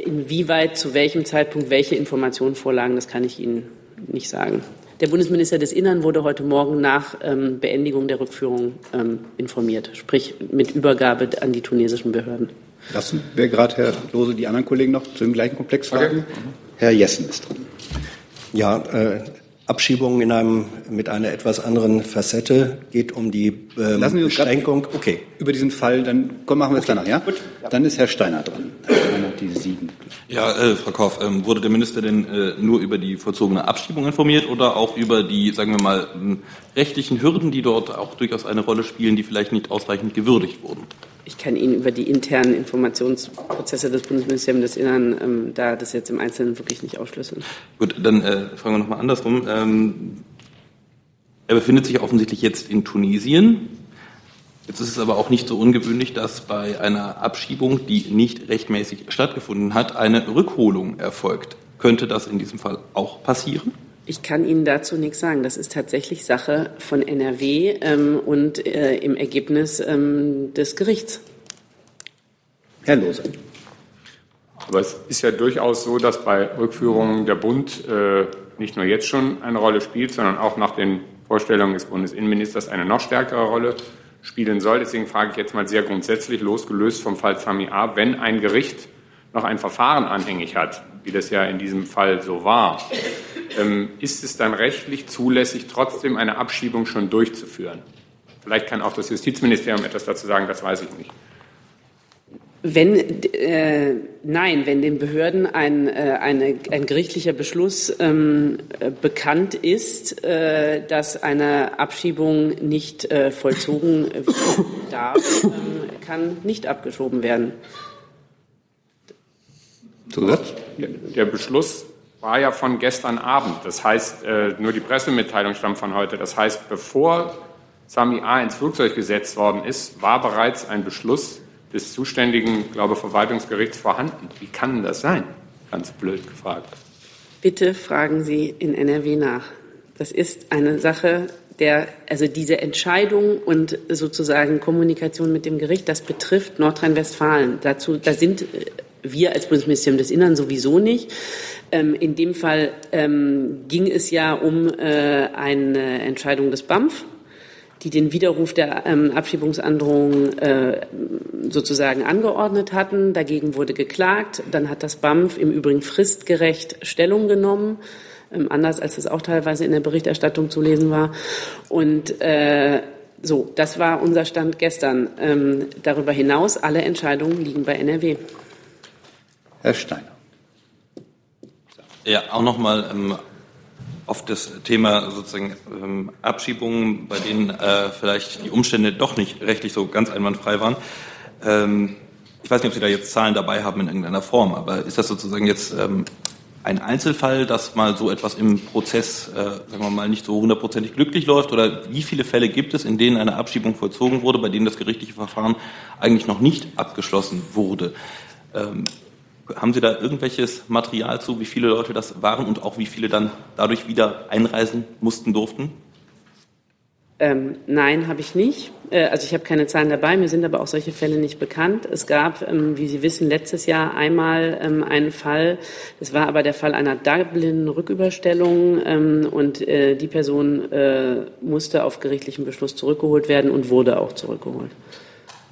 inwieweit, zu welchem Zeitpunkt welche Informationen vorlagen, das kann ich Ihnen nicht sagen. Der Bundesminister des Innern wurde heute Morgen nach ähm, Beendigung der Rückführung ähm, informiert, sprich mit Übergabe an die tunesischen Behörden. Lassen wir gerade, Herr Lose, die anderen Kollegen noch zu dem gleichen Komplex fragen? Okay. Herr Jessen ist dran. Ja, äh, Abschiebung in einem, mit einer etwas anderen Facette, geht um die ähm, Lassen Sie uns Beschränkung. Okay. Über diesen Fall, dann komm, machen wir es Okay, danach, ja? gut. Dann ist Herr Steiner dran. Herr Steiner die sieben. Ja, äh, Frau Korff, ähm, wurde der Minister denn äh, nur über die vollzogene Abschiebung informiert oder auch über die, sagen wir mal, rechtlichen Hürden, die dort auch durchaus eine Rolle spielen, die vielleicht nicht ausreichend gewürdigt wurden? Ich kann Ihnen über die internen Informationsprozesse des Bundesministeriums des Innern ähm, da das jetzt im Einzelnen wirklich nicht ausschlüsseln. Gut, dann äh, fragen wir nochmal andersrum. Ähm, er befindet sich offensichtlich jetzt in Tunesien. Jetzt ist es aber auch nicht so ungewöhnlich, dass bei einer Abschiebung, die nicht rechtmäßig stattgefunden hat, eine Rückholung erfolgt. Könnte das in diesem Fall auch passieren? Ich kann Ihnen dazu nichts sagen. Das ist tatsächlich Sache von NRW ähm, und äh, im Ergebnis ähm, des Gerichts. Herr Lose. Aber es ist ja durchaus so, dass bei Rückführungen der Bund äh, nicht nur jetzt schon eine Rolle spielt, sondern auch nach den Vorstellungen des Bundesinnenministers eine noch stärkere Rolle spielen soll. Deswegen frage ich jetzt mal sehr grundsätzlich, losgelöst vom Fall Sami A., wenn ein Gericht noch ein Verfahren anhängig hat, wie das ja in diesem Fall so war, ähm, ist es dann rechtlich zulässig, trotzdem eine Abschiebung schon durchzuführen? Vielleicht kann auch das Justizministerium etwas dazu sagen, das weiß ich nicht. Wenn, äh, nein, wenn den Behörden ein, äh, eine, ein gerichtlicher Beschluss ähm, äh, bekannt ist, äh, dass eine Abschiebung nicht äh, vollzogen werden darf, ähm, kann nicht abgeschoben werden. Zusatz? Der, Beschluss war ja von gestern Abend. Das heißt, äh, nur die Pressemitteilung stammt von heute. Das heißt, bevor Sami A. ins Flugzeug gesetzt worden ist, war bereits ein Beschluss des zuständigen, glaube Verwaltungsgerichts vorhanden. Wie kann das sein? Ganz blöd gefragt. Bitte fragen Sie in NRW nach. Das ist eine Sache der, also diese Entscheidung und sozusagen Kommunikation mit dem Gericht, das betrifft Nordrhein-Westfalen. Dazu, da sind äh, wir als Bundesministerium des Innern sowieso nicht. Ähm, in dem Fall ähm, ging es ja um äh, eine Entscheidung des BAMF, die den Widerruf der ähm, Abschiebungsandrohung äh, sozusagen angeordnet hatten. Dagegen wurde geklagt. Dann hat das BAMF im Übrigen fristgerecht Stellung genommen, ähm, anders als es auch teilweise in der Berichterstattung zu lesen war. Und äh, so, das war unser Stand gestern. Ähm, darüber hinaus, alle Entscheidungen liegen bei NRW. Herr Steiner. Ja, auch nochmal ähm, auf das Thema sozusagen ähm, Abschiebungen, bei denen äh, vielleicht die Umstände doch nicht rechtlich so ganz einwandfrei waren. Ähm, ich weiß nicht, ob Sie da jetzt Zahlen dabei haben in irgendeiner Form, aber ist das sozusagen jetzt ähm, ein Einzelfall, dass mal so etwas im Prozess, äh, sagen wir mal, nicht so hundertprozentig glücklich läuft? Oder wie viele Fälle gibt es, in denen eine Abschiebung vollzogen wurde, bei denen das gerichtliche Verfahren eigentlich noch nicht abgeschlossen wurde? Haben Sie da irgendwelches Material zu, wie viele Leute das waren und auch wie viele dann dadurch wieder einreisen mussten durften? Ähm, nein, habe ich nicht. Äh, also ich habe keine Zahlen dabei, mir sind aber auch solche Fälle nicht bekannt. Es gab, ähm, wie Sie wissen, letztes Jahr einmal ähm, einen Fall, das war aber der Fall einer Dublin-Rücküberstellung ähm, und äh, die Person äh, musste auf gerichtlichen Beschluss zurückgeholt werden und wurde auch zurückgeholt.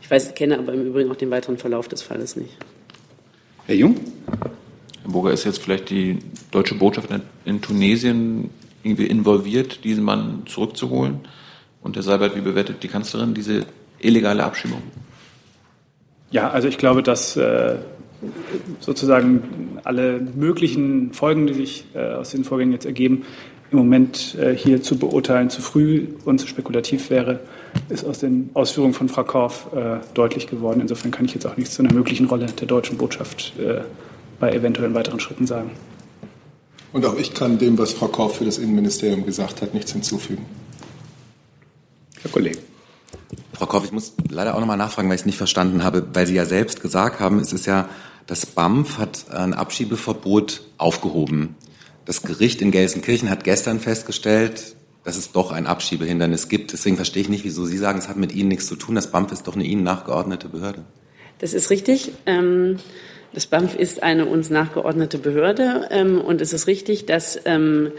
Ich weiß, kenne aber im Übrigen auch den weiteren Verlauf des Falles nicht. Herr Jung? Herr Burger, ist jetzt vielleicht die deutsche Botschaft in Tunesien irgendwie involviert, diesen Mann zurückzuholen? Und Herr Seibert, wie bewertet die Kanzlerin diese illegale Abschiebung? Ja, also ich glaube, dass äh, sozusagen alle möglichen Folgen, die sich äh, aus den Vorgängen jetzt ergeben, im Moment äh, hier zu beurteilen, zu früh und zu spekulativ wäre, ist aus den Ausführungen von Frau Korff äh, deutlich geworden. Insofern kann ich jetzt auch nichts zu einer möglichen Rolle der deutschen Botschaft äh, bei eventuellen weiteren Schritten sagen. Und auch ich kann dem, was Frau Korff für das Innenministerium gesagt hat, nichts hinzufügen. Herr Kollege. Frau Korff, ich muss leider auch nochmal nachfragen, weil ich es nicht verstanden habe, weil Sie ja selbst gesagt haben, es ist ja, das BAMF hat ein Abschiebeverbot aufgehoben. Das Gericht in Gelsenkirchen hat gestern festgestellt, dass es doch ein Abschiebehindernis gibt. Deswegen verstehe ich nicht, wieso Sie sagen, es hat mit Ihnen nichts zu tun. Das BAMF ist doch eine Ihnen nachgeordnete Behörde. Das ist richtig. Ähm, das BAMF ist eine uns nachgeordnete Behörde ähm, und es ist richtig, dass ähm,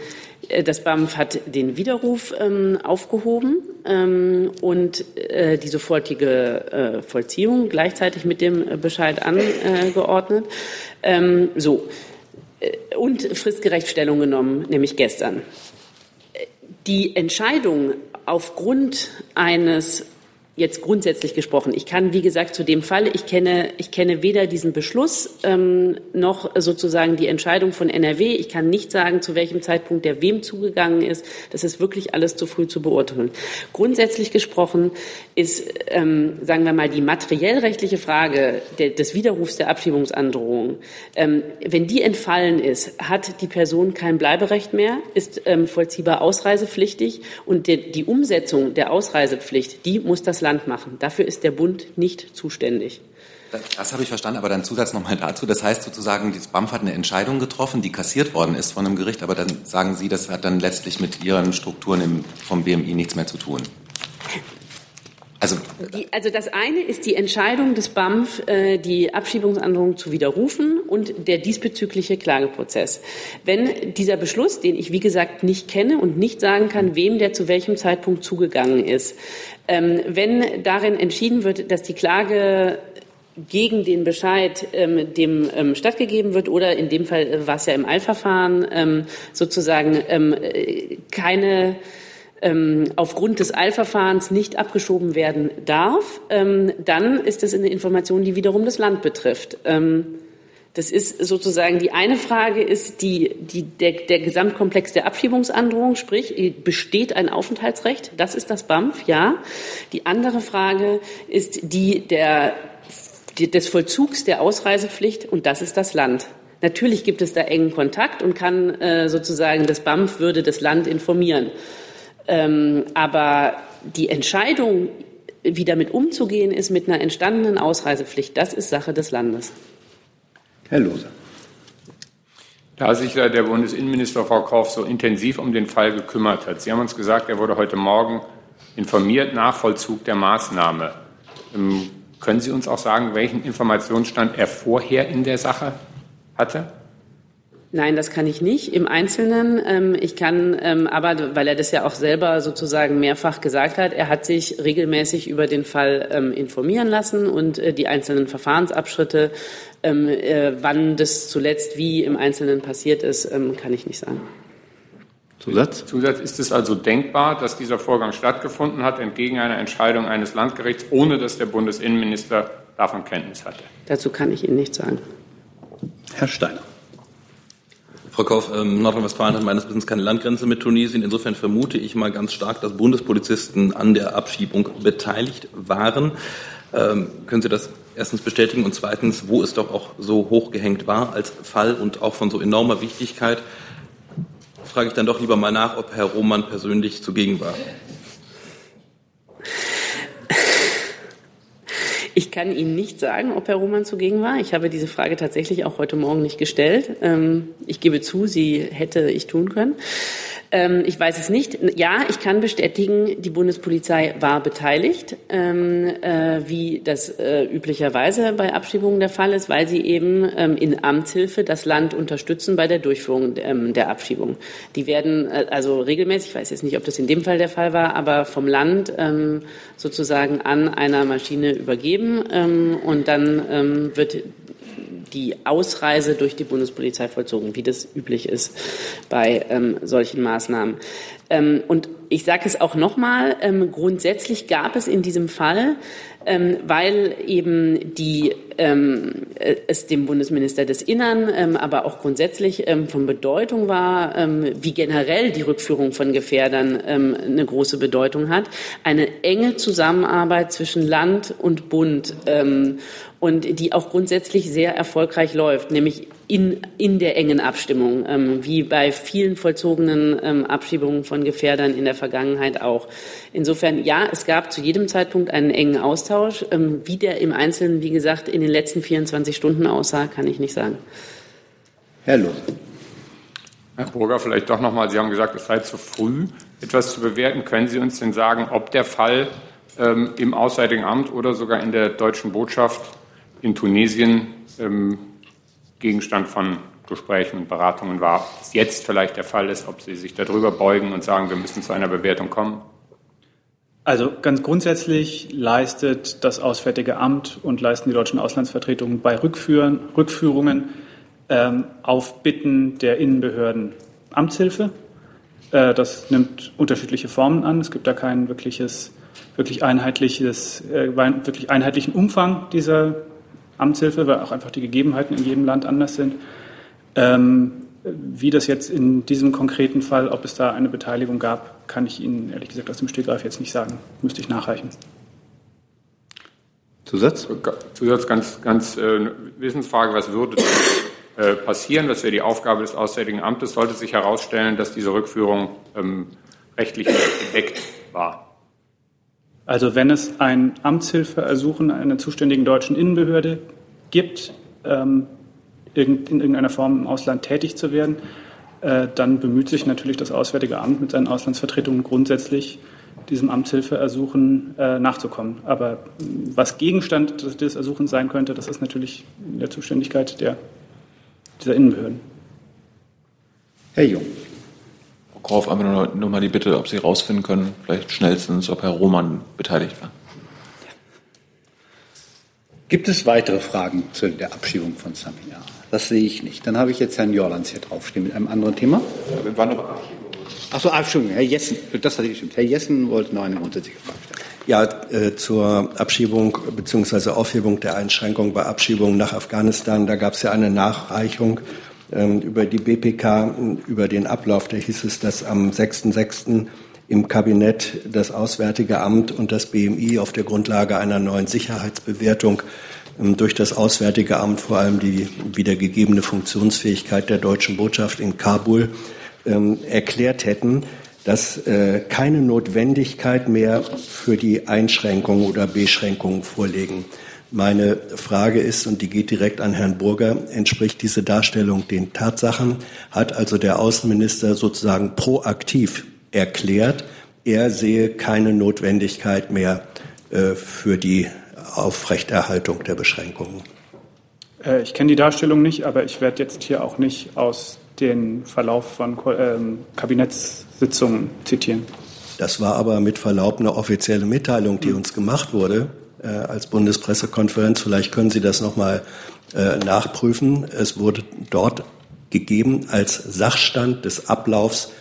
das BAMF hat den Widerruf aufgehoben und äh, die sofortige äh, Vollziehung gleichzeitig mit dem Bescheid angeordnet. so. Äh, und fristgerecht Stellung genommen, nämlich gestern. Die Entscheidung aufgrund eines jetzt grundsätzlich gesprochen. Ich kann, wie gesagt, zu dem Fall, ich kenne, ich kenne weder diesen Beschluss ähm, noch sozusagen die Entscheidung von NRW. Ich kann nicht sagen, zu welchem Zeitpunkt der wem zugegangen ist. Das ist wirklich alles zu früh zu beurteilen. Grundsätzlich gesprochen ist, ähm, sagen wir mal, die materiellrechtliche Frage der, des Widerrufs der Abschiebungsandrohung. Ähm, wenn die entfallen ist, hat die Person kein Bleiberecht mehr, ist ähm, vollziehbar ausreisepflichtig und die, die Umsetzung der Ausreisepflicht, die muss das Land machen. Dafür ist der Bund nicht zuständig. Das, habe ich verstanden, aber dann Zusatz nochmal dazu. Das heißt sozusagen, das BAMF hat eine Entscheidung getroffen, die kassiert worden ist von einem Gericht, aber dann sagen Sie, das hat dann letztlich mit Ihren Strukturen im, vom BMI nichts mehr zu tun. Also, die, also das eine ist die Entscheidung des BAMF, äh, die Abschiebungsandrohung zu widerrufen und der diesbezügliche Klageprozess. Wenn dieser Beschluss, den ich wie gesagt nicht kenne und nicht sagen kann, wem der zu welchem Zeitpunkt zugegangen ist, ähm, wenn darin entschieden wird, dass die Klage gegen den Bescheid ähm, dem ähm, stattgegeben wird oder in dem Fall äh, war es ja im Eilverfahren ähm, sozusagen ähm, äh, keine aufgrund des Eilverfahrens nicht abgeschoben werden darf, ähm, dann ist das eine Information, die wiederum das Land betrifft. Ähm, das ist sozusagen die eine Frage ist die, die, der, der Gesamtkomplex der Abschiebungsandrohung, sprich besteht ein Aufenthaltsrecht? Das ist das BAMF, ja. Die andere Frage ist die der, des Vollzugs der Ausreisepflicht und das ist das Land. Natürlich gibt es da engen Kontakt und kann äh, sozusagen das BAMF würde das Land informieren. Ähm, aber die Entscheidung, wie damit umzugehen ist mit einer entstandenen Ausreisepflicht, das ist Sache des Landes. Herr Lose. Da sich ja der Bundesinnenminister Frau Korf so intensiv um den Fall gekümmert hat. Sie haben uns gesagt, er wurde heute Morgen informiert nach Vollzug der Maßnahme. Ähm, können Sie uns auch sagen, welchen Informationsstand er vorher in der Sache hatte? Nein, das kann ich nicht im Einzelnen. Ähm, ich kann ähm, aber, weil er das ja auch selber sozusagen mehrfach gesagt hat, er hat sich regelmäßig über den Fall ähm, informieren lassen und äh, die einzelnen Verfahrensabschritte, äh, wann das zuletzt wie im Einzelnen passiert ist, kann ich nicht sagen. Zusatz? Zusatz ist es also denkbar, dass dieser Vorgang stattgefunden hat, entgegen einer Entscheidung eines Landgerichts, ohne dass der Bundesinnenminister davon Kenntnis hatte? Dazu kann ich Ihnen nichts sagen. Herr Steiner. Frau Kauf, ähm, Nordrhein-Westfalen hat meines Wissens keine Landgrenze mit Tunesien. Insofern vermute ich mal ganz stark, dass Bundespolizisten an der Abschiebung beteiligt waren. Ähm, können Sie das erstens bestätigen und zweitens, wo es doch auch so hochgehängt war als Fall und auch von so enormer Wichtigkeit, frage ich dann doch lieber mal nach, ob Herr Roman persönlich zugegen war. Ich kann Ihnen nicht sagen, ob Herr Roman zugegen war. Ich habe diese Frage tatsächlich auch heute Morgen nicht gestellt. Ähm, ich gebe zu, sie hätte ich tun können. Ähm, ich weiß es nicht. Ja, ich kann bestätigen, die Bundespolizei war beteiligt, ähm, äh, wie das äh, üblicherweise bei Abschiebungen der Fall ist, weil sie eben ähm, in Amtshilfe das Land unterstützen bei der Durchführung ähm, der Abschiebung. Die werden äh, also regelmäßig, ich weiß jetzt nicht, ob das in dem Fall der Fall war, aber vom Land ähm, sozusagen an einer Maschine übergeben ähm, und dann wird die Ausreise durch die Bundespolizei vollzogen, wie das üblich ist bei ähm, solchen Maßnahmen. Ähm, und ich sage es auch nochmal, ähm, grundsätzlich gab es in diesem Fall, ähm, weil eben die, ähm, äh, es dem Bundesminister des Innern, ähm, aber auch grundsätzlich ähm, von Bedeutung war, ähm, wie generell die Rückführung von Gefährdern eine große Bedeutung hat, eine enge Zusammenarbeit zwischen Land und Bund und die auch grundsätzlich sehr erfolgreich läuft, nämlich in, in der engen Abstimmung, ähm, wie bei vielen vollzogenen ähm, Abschiebungen von Gefährdern in der Vergangenheit auch. Insofern, ja, es gab zu jedem Zeitpunkt einen engen Austausch. Ähm, wie der im Einzelnen, wie gesagt, in den letzten 24 Stunden aussah, kann ich nicht sagen. Herr Lohn. Herr Burger, vielleicht doch nochmal, Sie haben gesagt, es sei zu früh, etwas zu bewerten. Können Sie uns denn sagen, ob der Fall ähm, im Auswärtigen Amt oder sogar in der deutschen Botschaft in Tunesien ähm, Gegenstand von Gesprächen und Beratungen war. Ob es jetzt vielleicht der Fall ist, ob Sie sich darüber beugen und sagen, wir müssen zu einer Bewertung kommen? Also ganz grundsätzlich leistet das Auswärtige Amt und leisten die deutschen Auslandsvertretungen bei Rückführen, Rückführungen ähm, auf Bitten der Innenbehörden Amtshilfe. Äh, das nimmt unterschiedliche Formen an. Es gibt da kein wirkliches, wirklich einheitliches, äh, wirklich einheitlichen Umfang dieser Amtshilfe, weil auch einfach die Gegebenheiten in jedem Land anders sind. Ähm, wie das jetzt in diesem konkreten Fall, ob es da eine Beteiligung gab, kann ich Ihnen ehrlich gesagt aus dem Stegreif jetzt nicht sagen. Müsste ich nachreichen. Zusatz? Zusatz, ganz, ganz äh, Wissensfrage, was würde äh, passieren? Das wäre die Aufgabe des Auswärtigen Amtes. Sollte sich herausstellen, dass diese Rückführung ähm, rechtlich nicht gedeckt war? Also wenn es ein Amtshilfeersuchen einer zuständigen deutschen Innenbehörde gibt, ähm, in irgendeiner Form im Ausland tätig zu werden, äh, dann bemüht sich natürlich das Auswärtige Amt mit seinen Auslandsvertretungen grundsätzlich, diesem Amtshilfeersuchen äh, nachzukommen. Aber was Gegenstand des Ersuchens sein könnte, das ist natürlich in der Zuständigkeit der, dieser Innenbehörden. Herr Jung. Frau Korf, einfach nur, nur mal die Bitte, ob Sie herausfinden können, vielleicht schnellstens, ob Herr Roman beteiligt war. Gibt es weitere Fragen zu der Abschiebung von Samina? Das sehe ich nicht. Dann habe ich jetzt Herrn Jorlands hier draufstehen mit einem anderen Thema. Wir waren aber Achso, Entschuldigung, Herr Jessen, das hatte ich gestimmt. Herr Jessen wollte noch eine grundsätzliche Frage stellen. Ja, äh, zur Abschiebung bzw. Aufhebung der Einschränkung bei Abschiebungen nach Afghanistan. Da gab es ja eine Nachreichung über die BPK, über den Ablauf. Da hieß es, dass am 6.6. im Kabinett das Auswärtige Amt und das BMI auf der Grundlage einer neuen Sicherheitsbewertung ähm, durch das Auswärtige Amt vor allem die wiedergegebene Funktionsfähigkeit der deutschen Botschaft in Kabul ähm, erklärt hätten, dass äh, keine Notwendigkeit mehr für die Einschränkungen oder Beschränkungen vorliegen. Meine Frage ist, und die geht direkt an Herrn Burger, entspricht diese Darstellung den Tatsachen? Hat also der Außenminister sozusagen proaktiv erklärt, er sehe keine Notwendigkeit mehr äh, für die Aufrechterhaltung der Beschränkungen? Äh, ich kenne die Darstellung nicht, aber ich werde jetzt hier auch nicht aus den Verlauf von ähm, Kabinettssitzungen zitieren. Das war aber mit Verlaub eine offizielle Mitteilung, die uns gemacht wurde äh, als Bundespressekonferenz. Vielleicht können Sie das nochmal äh, nachprüfen. Es wurde dort gegeben als Sachstand des Ablaufs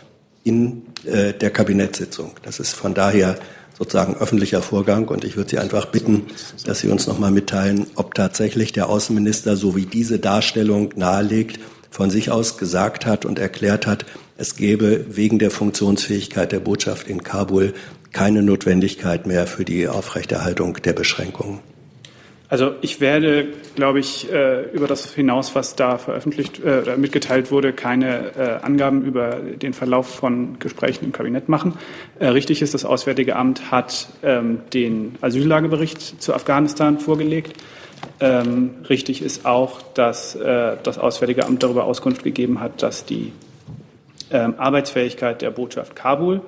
in äh, der Kabinettssitzung. Das ist von daher sozusagen öffentlicher Vorgang und ich würde Sie einfach bitten, dass Sie uns nochmal mitteilen, ob tatsächlich der Außenminister, so wie diese Darstellung nahelegt, von sich aus gesagt hat und erklärt hat, es gäbe wegen der Funktionsfähigkeit der Botschaft in Kabul keine Notwendigkeit mehr für die Aufrechterhaltung der Beschränkungen. Also ich werde, glaube ich, äh, über das hinaus, was da veröffentlicht, äh, mitgeteilt wurde, keine äh, Angaben über den Verlauf von Gesprächen im Kabinett machen. Richtig ist, das Auswärtige Amt hat ähm, den Asyllagebericht zu Afghanistan vorgelegt. Ähm, richtig ist auch, dass das Auswärtige Amt darüber Auskunft gegeben hat, dass die ähm, Arbeitsfähigkeit der Botschaft Kabul,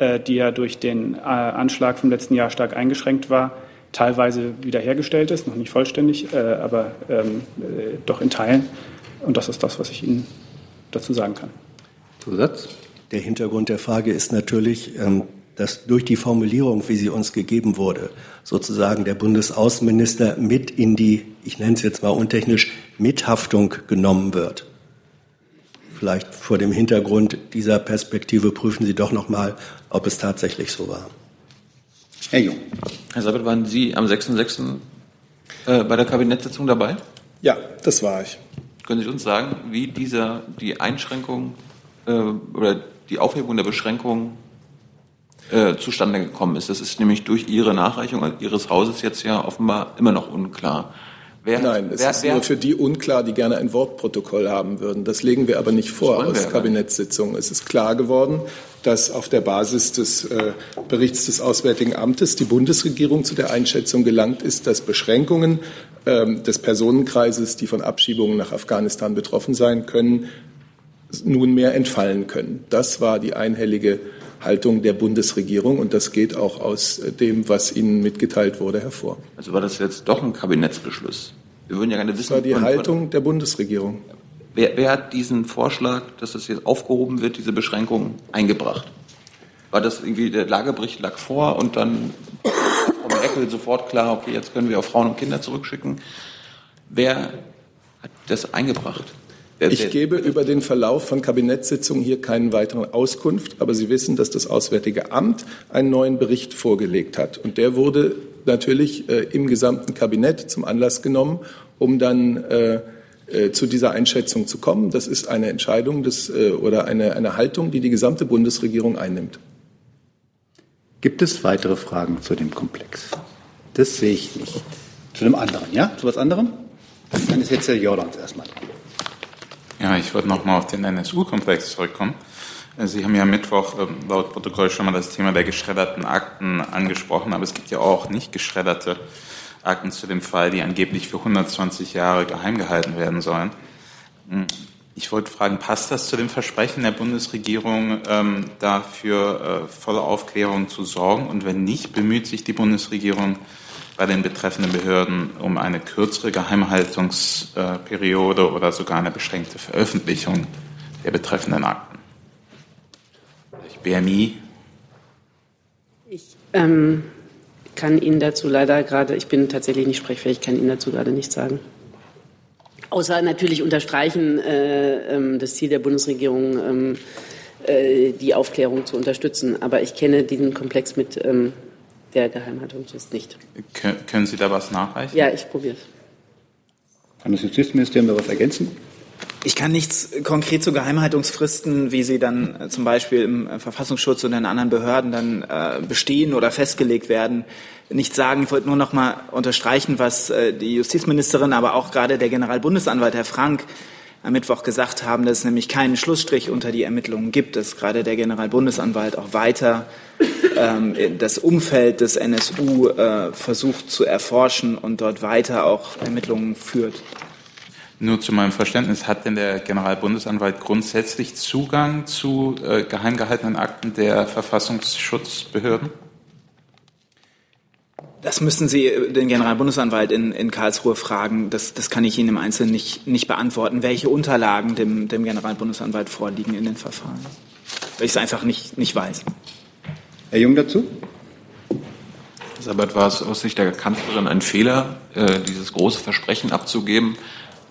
die ja durch den äh, Anschlag vom letzten Jahr stark eingeschränkt war, teilweise wiederhergestellt ist, noch nicht vollständig, äh, aber ähm, äh, doch in Teilen. Und das ist das, was ich Ihnen dazu sagen kann. Zusatz? Der Hintergrund der Frage ist natürlich, ähm, dass durch die Formulierung, wie sie uns gegeben wurde, sozusagen der Bundesaußenminister mit in die, ich nenne es jetzt mal untechnisch, Mithaftung genommen wird. Vielleicht vor dem Hintergrund dieser Perspektive prüfen Sie doch noch mal, ob es tatsächlich so war. Herr Jung. Herr Sabat, waren Sie am 6.6. Äh, bei der Kabinettssitzung dabei? Ja, das war ich. Können Sie uns sagen, wie dieser, die Einschränkung äh, oder die Aufhebung der Beschränkung äh, zustande gekommen ist. Das ist nämlich durch Ihre Nachreichung Ihres Hauses jetzt ja offenbar immer noch unklar. Wer, Nein, es wer, ist wer, nur für die unklar, die gerne ein Wortprotokoll haben würden. Das legen wir aber nicht vor aus Kabinettssitzungen. Es ist klar geworden, dass auf der Basis des äh, Berichts des Auswärtigen Amtes die Bundesregierung zu der Einschätzung gelangt ist, dass Beschränkungen äh, des Personenkreises, die von Abschiebungen nach Afghanistan betroffen sein können, nunmehr entfallen können. Das war die einhellige Haltung der Bundesregierung und das geht auch aus dem, was Ihnen mitgeteilt wurde, hervor. Also war das jetzt doch ein Kabinettsbeschluss? Wir würden ja gerne wissen. Das war die von, Haltung der Bundesregierung. Wer, wer, hat diesen Vorschlag, dass das jetzt aufgehoben wird, diese Beschränkung, eingebracht? War das irgendwie, der Lagebericht lag vor und dann Frau Merkel sofort klar, okay, jetzt können wir auch Frauen und Kinder zurückschicken? Wer hat das eingebracht? Ich gebe über den Verlauf von Kabinettssitzungen hier keinen weiteren Auskunft, aber Sie wissen, dass das Auswärtige Amt einen neuen Bericht vorgelegt hat. Und der wurde natürlich äh, im gesamten Kabinett zum Anlass genommen, um dann äh, äh, zu dieser Einschätzung zu kommen. Das ist eine Entscheidung des, äh, oder eine, eine Haltung, die die gesamte Bundesregierung einnimmt. Gibt es weitere Fragen zu dem Komplex? Das sehe ich nicht. Zu dem anderen, ja? Zu was anderem? Dann ist jetzt der Jordans erstmal dran. Ja, ich würde noch mal auf den NSU-Komplex zurückkommen. Äh, Sie haben ja Mittwoch ähm, laut Protokoll schon mal das Thema der geschredderten Akten angesprochen, aber es gibt ja auch nicht geschredderte Akten zu dem Fall, die angeblich für 120 Jahre geheim gehalten werden sollen. Hm, ich wollte fragen, passt das zu dem Versprechen der Bundesregierung, ähm, dafür äh, volle Aufklärung zu sorgen? Und wenn nicht, bemüht sich die Bundesregierung bei den betreffenden Behörden um eine kürzere Geheimhaltungsperiode oder sogar eine beschränkte Veröffentlichung der betreffenden Akten? BMI? Ich ähm, kann Ihnen dazu leider gerade, ich bin tatsächlich nicht sprechfähig, kann Ihnen dazu gerade nichts sagen. Außer natürlich unterstreichen äh, ähm, das Ziel der Bundesregierung, ähm, äh, die Aufklärung zu unterstützen. Aber ich kenne diesen Komplex mit ähm, der Geheimhaltungsfrist nicht. Kön können Sie da was nachreichen? Ja, ich probiere es. Kann das Justizministerium da was ergänzen? Ich kann nichts konkret zu Geheimhaltungsfristen, wie sie dann äh, zum Beispiel im äh, Verfassungsschutz und in anderen Behörden dann äh, bestehen oder festgelegt werden, nicht sagen. Ich wollte nur noch mal unterstreichen, was äh, die Justizministerin, aber auch gerade der Generalbundesanwalt Herr Frank am Mittwoch gesagt haben, dass es nämlich keinen Schlussstrich unter die Ermittlungen gibt, dass gerade der Generalbundesanwalt auch weiter ähm, das Umfeld des NSU äh, versucht zu erforschen und dort weiter auch Ermittlungen führt. Nur zu meinem Verständnis, hat denn der Generalbundesanwalt grundsätzlich Zugang zu äh, geheim gehaltenen Akten der Verfassungsschutzbehörden? Das müssen Sie den Generalbundesanwalt in, in Karlsruhe fragen. Das, das kann ich Ihnen im Einzelnen nicht, nicht beantworten, welche Unterlagen dem, dem Generalbundesanwalt vorliegen in den Verfahren. Weil ich es einfach nicht, nicht weiß. Herr Jung dazu? Sabat war es aus Sicht der Kanzlerin ein Fehler, äh, dieses große Versprechen abzugeben,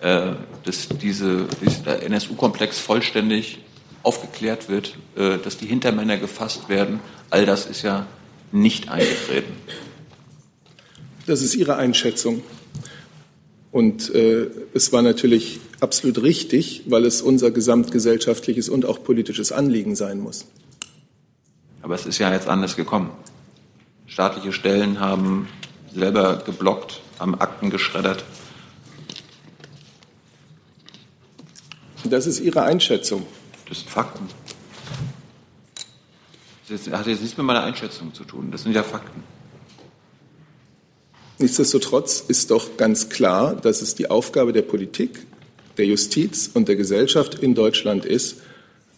äh, dass diese, dieser NSU-Komplex vollständig aufgeklärt wird, äh, dass die Hintermänner gefasst werden. All das ist ja nicht eingetreten. Das ist Ihre Einschätzung. Und äh, es war natürlich absolut richtig, weil es unser gesamtgesellschaftliches und auch politisches Anliegen sein muss. Aber es ist ja jetzt anders gekommen. Staatliche Stellen haben selber geblockt, haben Akten geschreddert. Das ist Ihre Einschätzung. Das sind Fakten. Das hat jetzt nichts mit meiner Einschätzung zu tun. Das sind ja Fakten. Nichtsdestotrotz ist doch ganz klar, dass es die Aufgabe der Politik, der Justiz und der Gesellschaft in Deutschland ist,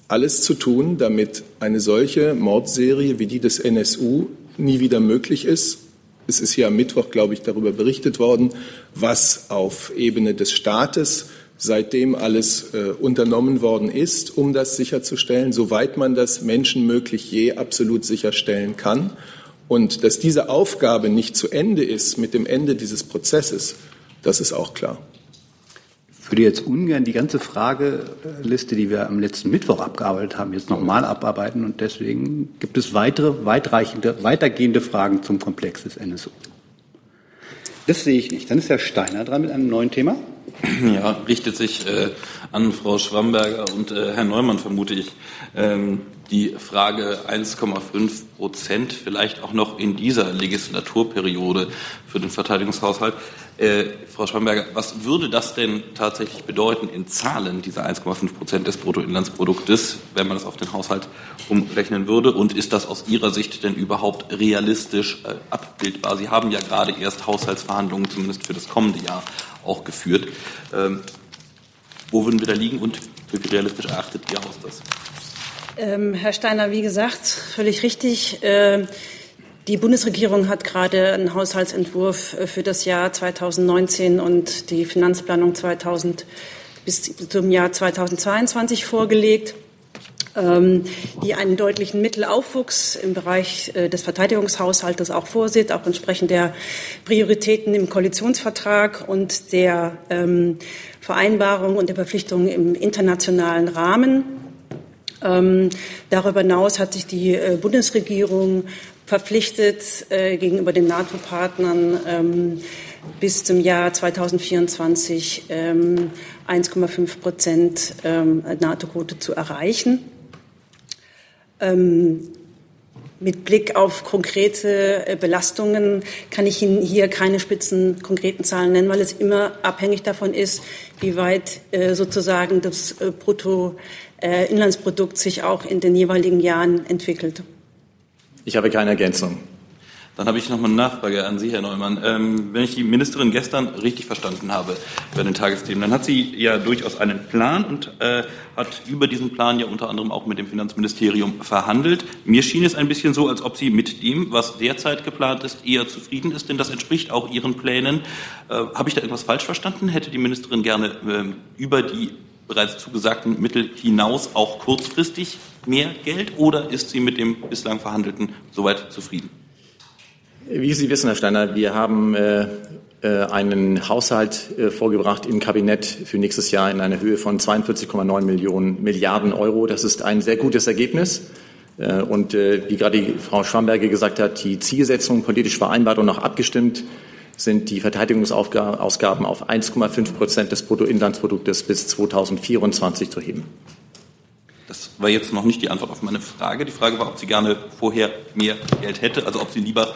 alles zu tun, damit eine solche Mordserie wie die des NSU nie wieder möglich ist. Es ist hier am Mittwoch, glaube ich, darüber berichtet worden, was auf Ebene des Staates seitdem alles äh, unternommen worden ist, um das sicherzustellen, soweit man das menschenmöglich je absolut sicherstellen kann. Und dass diese Aufgabe nicht zu Ende ist mit dem Ende dieses Prozesses, das ist auch klar. Ich würde jetzt ungern die ganze Frageliste, die wir am letzten Mittwoch abgearbeitet haben, jetzt nochmal abarbeiten. Und deswegen gibt es weitere, weitreichende, weitergehende Fragen zum Komplex des NSU. Das sehe ich nicht. Dann ist Herr Steiner dran mit einem neuen Thema. Ja, richtet sich äh, an Frau Schwamberger und äh, Herrn Neumann, vermute ich. Ähm, die Frage 1,5 Prozent vielleicht auch noch in dieser Legislaturperiode für den Verteidigungshaushalt. Äh, Frau Schwamberger, was würde das denn tatsächlich bedeuten in Zahlen, diese 1,5 Prozent des Bruttoinlandsproduktes, wenn man das auf den Haushalt umrechnen würde? Und ist das aus Ihrer Sicht denn überhaupt realistisch äh, abbildbar? Sie haben ja gerade erst Haushaltsverhandlungen, zumindest für das kommende Jahr, auch geführt. Ähm, wo würden wir da liegen und wie realistisch erachtet Ihr Haus das? Ähm, Herr Steiner, wie gesagt, völlig richtig. Äh, die Bundesregierung hat gerade einen Haushaltsentwurf äh, für das Jahr 2019 und die Finanzplanung 2000 bis zum Jahr 2022 vorgelegt. ähm, die einen deutlichen Mittelaufwuchs im Bereich äh, des Verteidigungshaushaltes auch vorsieht, auch entsprechend der Prioritäten im Koalitionsvertrag und der ähm, Vereinbarung und der Verpflichtungen im internationalen Rahmen. Ähm, darüber hinaus hat sich die äh, Bundesregierung verpflichtet, äh, gegenüber den NATO-Partnern ähm, bis zum Jahr 2024 ähm, 1,5 Prozent ähm, NATO-Quote zu erreichen. Ähm, mit Blick auf konkrete äh, Belastungen kann ich Ihnen hier keine spitzen konkreten Zahlen nennen, weil es immer abhängig davon ist, wie weit äh, sozusagen das äh, Bruttoinlandsprodukt sich auch in den jeweiligen Jahren entwickelt. Ich habe keine Ergänzung. Dann habe ich noch mal eine Nachfrage an Sie, Herr Neumann. Ähm, wenn ich die Ministerin gestern richtig verstanden habe bei den Tagesthemen, dann hat sie ja durchaus einen Plan und äh, hat über diesen Plan ja unter anderem auch mit dem Finanzministerium verhandelt. Mir schien es ein bisschen so, als ob sie mit dem, was derzeit geplant ist, eher zufrieden ist, denn das entspricht auch ihren Plänen. Äh, habe ich da irgendwas falsch verstanden? Hätte die Ministerin gerne äh, über die bereits zugesagten Mittel hinaus auch kurzfristig mehr Geld oder ist sie mit dem bislang Verhandelten soweit zufrieden? Wie Sie wissen, Herr Steiner, wir haben äh, äh, einen Haushalt äh, vorgebracht im Kabinett für nächstes Jahr in einer Höhe von 42,9 Millionen Milliarden Euro. Das ist ein sehr gutes Ergebnis. Äh, und äh, wie gerade Frau Schwamberger gesagt hat, die Zielsetzung politisch vereinbart und auch abgestimmt sind die Verteidigungsausgaben auf 1,5 Prozent des Bruttoinlandsproduktes bis 2024 zu heben. Das war jetzt noch nicht die Antwort auf meine Frage. Die Frage war, ob sie gerne vorher mehr Geld hätte, also ob sie lieber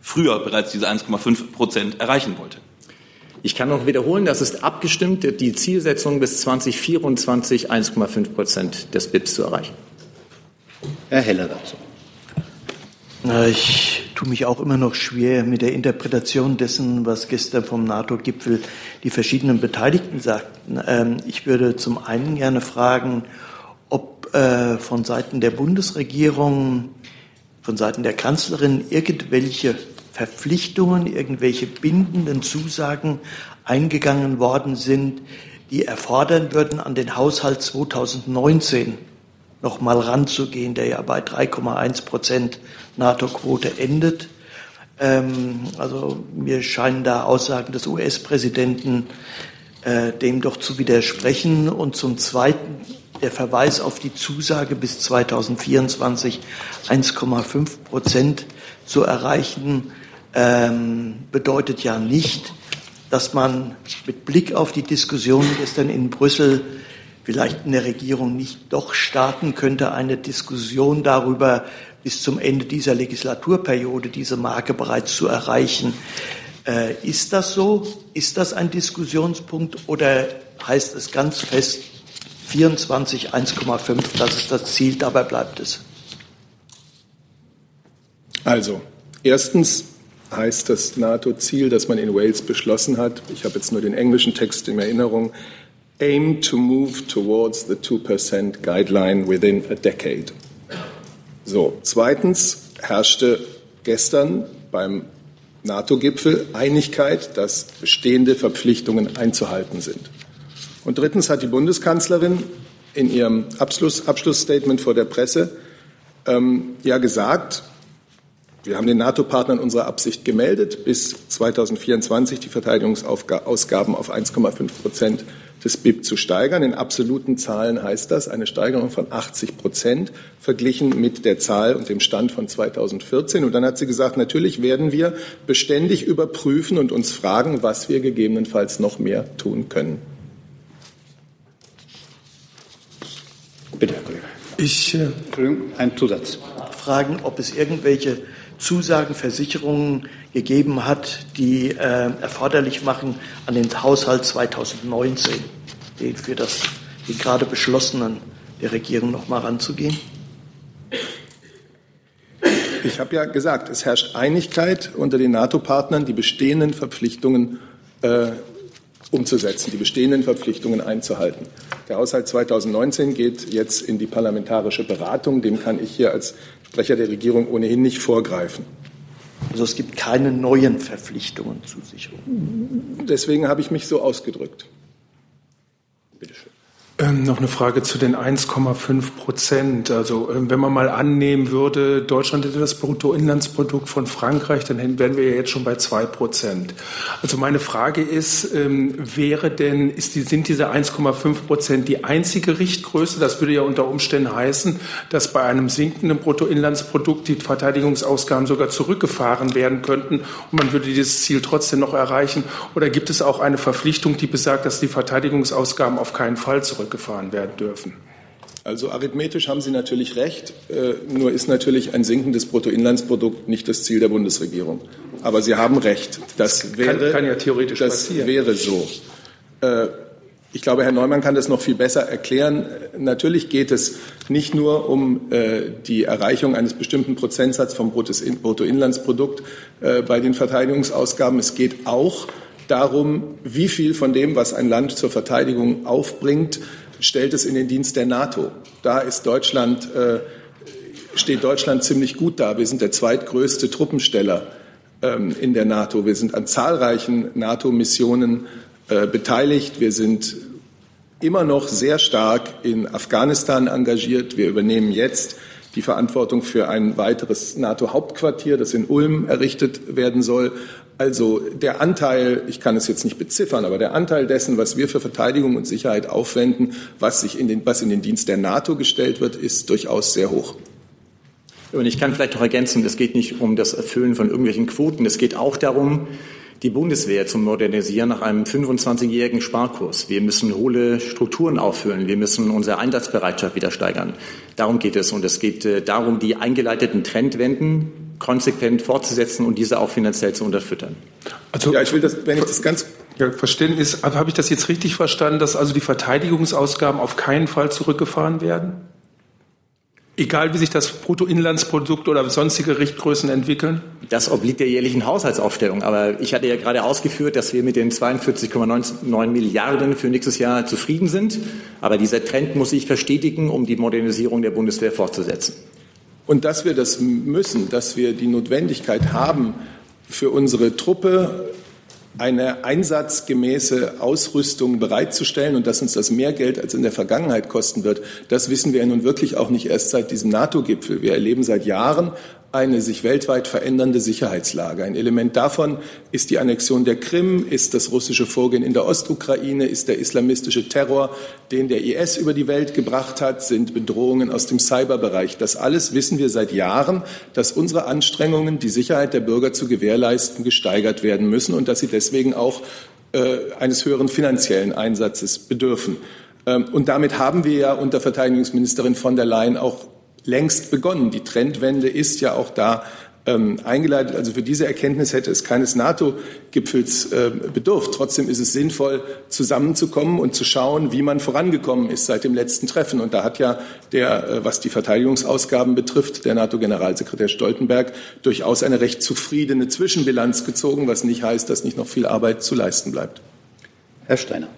früher bereits diese 1,5 Prozent erreichen wollte. Ich kann noch wiederholen, das ist abgestimmt, die Zielsetzung bis 2024 1,5 Prozent des BIPs zu erreichen. Herr Heller dazu. Ich tue mich auch immer noch schwer mit der Interpretation dessen, was gestern vom NATO-Gipfel die verschiedenen Beteiligten sagten. Ähm, ich würde zum einen gerne fragen, ob äh, von Seiten der Bundesregierung, von Seiten der Kanzlerin irgendwelche Verpflichtungen, irgendwelche bindenden Zusagen eingegangen worden sind, die erfordern würden, an den Haushalt 2019 noch mal ranzugehen, der ja bei 3,1 Prozent NATO-Quote endet. Ähm, also mir scheinen da Aussagen des US-Präsidenten äh, dem doch zu widersprechen. Und zum Zweiten der Verweis auf die Zusage bis 2024 1,5 Prozent zu erreichen ähm, bedeutet ja nicht, dass man mit Blick auf die Diskussion gestern in Brüssel vielleicht in der Regierung nicht doch starten könnte, eine Diskussion darüber, bis zum Ende dieser Legislaturperiode diese Marke bereits zu erreichen. Äh, ist das so? Ist das ein Diskussionspunkt oder heißt es ganz fest 24 1,5, das ist das Ziel, dabei bleibt es? Also, erstens heißt das NATO-Ziel, das man in Wales beschlossen hat, ich habe jetzt nur den englischen Text in Erinnerung, aim to move towards the 2% guideline within a decade. So, zweitens herrschte gestern beim NATO-Gipfel Einigkeit, dass bestehende Verpflichtungen einzuhalten sind. Und drittens hat die Bundeskanzlerin in ihrem Abschluss, Abschlussstatement vor der Presse ähm, ja gesagt, wir haben den NATO-Partnern unsere Absicht gemeldet, bis 2024 die Verteidigungsausgaben auf 1,5 Prozent des BIP zu steigern. In absoluten Zahlen heißt das eine Steigerung von 80 Prozent verglichen mit der Zahl und dem Stand von 2014. Und dann hat sie gesagt, natürlich werden wir beständig überprüfen und uns fragen, was wir gegebenenfalls noch mehr tun können. Bitte, Herr Kollege. Ich, äh, Entschuldigung, ein Zusatz. Fragen, ob es irgendwelche Zusagen, Versicherungen gegeben hat, die äh, erforderlich machen, an den Haushalt 2019, den für das, den gerade beschlossenen der Regierung noch mal ranzugehen? Ich habe ja gesagt, es herrscht Einigkeit unter den NATO-Partnern, die bestehenden Verpflichtungen äh, umzusetzen, die bestehenden Verpflichtungen einzuhalten. Der Haushalt 2019 geht jetzt in die parlamentarische Beratung. Dem kann ich hier als Sprecher der Regierung ohnehin nicht vorgreifen. Also es gibt keine neuen Verpflichtungen Zusicherung. Deswegen habe ich mich so ausgedrückt. Bitte schön. Ähm, noch eine Frage zu den 1,5 Prozent. Also ähm, wenn man mal annehmen würde, Deutschland hätte das Bruttoinlandsprodukt von Frankreich, dann wären wir ja jetzt schon bei 2 Prozent. Also meine Frage ist, ähm, wäre denn, ist die, sind diese 1,5 Prozent die einzige Richtgröße? Das würde ja unter Umständen heißen, dass bei einem sinkenden Bruttoinlandsprodukt die Verteidigungsausgaben sogar zurückgefahren werden könnten und man würde dieses Ziel trotzdem noch erreichen. Oder gibt es auch eine Verpflichtung, die besagt, dass die Verteidigungsausgaben auf keinen Fall zurückgefahren zurückgefahren werden dürfen. Also arithmetisch haben Sie natürlich recht, äh, nur ist natürlich ein sinkendes Bruttoinlandsprodukt nicht das Ziel der Bundesregierung. Aber Sie haben recht, das wäre, kann, kann ja theoretisch das passieren. wäre so. Äh, ich glaube, Herr Neumann kann das noch viel besser erklären. Natürlich geht es nicht nur um äh, die Erreichung eines bestimmten Prozentsatzes vom Bruttoinlandsprodukt bei den Verteidigungsausgaben. Es geht auch darum, wie viel von dem, was ein Land zur Verteidigung aufbringt, stellt es in den Dienst der NATO. Da ist Deutschland, äh, steht Deutschland ziemlich gut da. Wir sind der zweitgrößte Truppensteller ähm, in der NATO. Wir sind an zahlreichen NATO-Missionen äh, beteiligt. Wir sind immer noch sehr stark in Afghanistan engagiert. Wir übernehmen jetzt die Verantwortung für ein weiteres NATO-Hauptquartier, das in Ulm errichtet werden soll. Also der Anteil, ich kann es jetzt nicht beziffern, aber der Anteil dessen, was wir für Verteidigung und Sicherheit aufwenden, was, sich in den, was in den Dienst der NATO gestellt wird, ist durchaus sehr hoch. Und ich kann vielleicht noch ergänzen, es geht nicht um das Erfüllen von irgendwelchen Quoten, es geht auch darum, die Bundeswehr zu modernisieren nach einem 25-jährigen Sparkurs. Wir müssen hohle Strukturen auffüllen. Wir müssen unsere Einsatzbereitschaft wieder steigern. Darum geht es. Und es geht äh, darum, die eingeleiteten Trendwenden konsequent fortzusetzen und diese auch finanziell zu unterfüttern. Also, ja, ich will das, wenn ich das ganz ja, Verständnis, habe ich das jetzt richtig verstanden, dass also die Verteidigungsausgaben auf keinen Fall zurückgefahren werden? Egal wie sich das Bruttoinlandsprodukt oder sonstige Richtgrößen entwickeln? Das obliegt der jährlichen Haushaltsaufstellung. Aber ich hatte ja gerade ausgeführt, dass wir mit den 42,9 Milliarden für nächstes Jahr zufrieden sind. Aber dieser Trend muss sich verstetigen, um die Modernisierung der Bundeswehr fortzusetzen. Und dass wir das müssen, dass wir die Notwendigkeit haben, für unsere Truppe eine einsatzgemäße Ausrüstung bereitzustellen und dass uns das mehr Geld als in der Vergangenheit kosten wird, das wissen wir nun wirklich auch nicht erst seit diesem NATO-Gipfel. Wir erleben seit Jahren eine sich weltweit verändernde Sicherheitslage. Ein Element davon ist die Annexion der Krim, ist das russische Vorgehen in der Ostukraine, ist der islamistische Terror, den der IS über die Welt gebracht hat, sind Bedrohungen aus dem Cyberbereich. Das alles wissen wir seit Jahren, dass unsere Anstrengungen, die Sicherheit der Bürger zu gewährleisten, gesteigert werden müssen und dass sie deswegen auch äh, eines höheren finanziellen Einsatzes bedürfen. Ähm, und damit haben wir ja unter Verteidigungsministerin von der Leyen auch längst begonnen. Die Trendwende ist ja auch da ähm, eingeleitet. Also für diese Erkenntnis hätte es keines NATO-Gipfels äh, bedurft. Trotzdem ist es sinnvoll, zusammenzukommen und zu schauen, wie man vorangekommen ist seit dem letzten Treffen. Und da hat ja der, äh, was die Verteidigungsausgaben betrifft, der NATO-Generalsekretär Stoltenberg durchaus eine recht zufriedene Zwischenbilanz gezogen, was nicht heißt, dass nicht noch viel Arbeit zu leisten bleibt. Herr Steiner.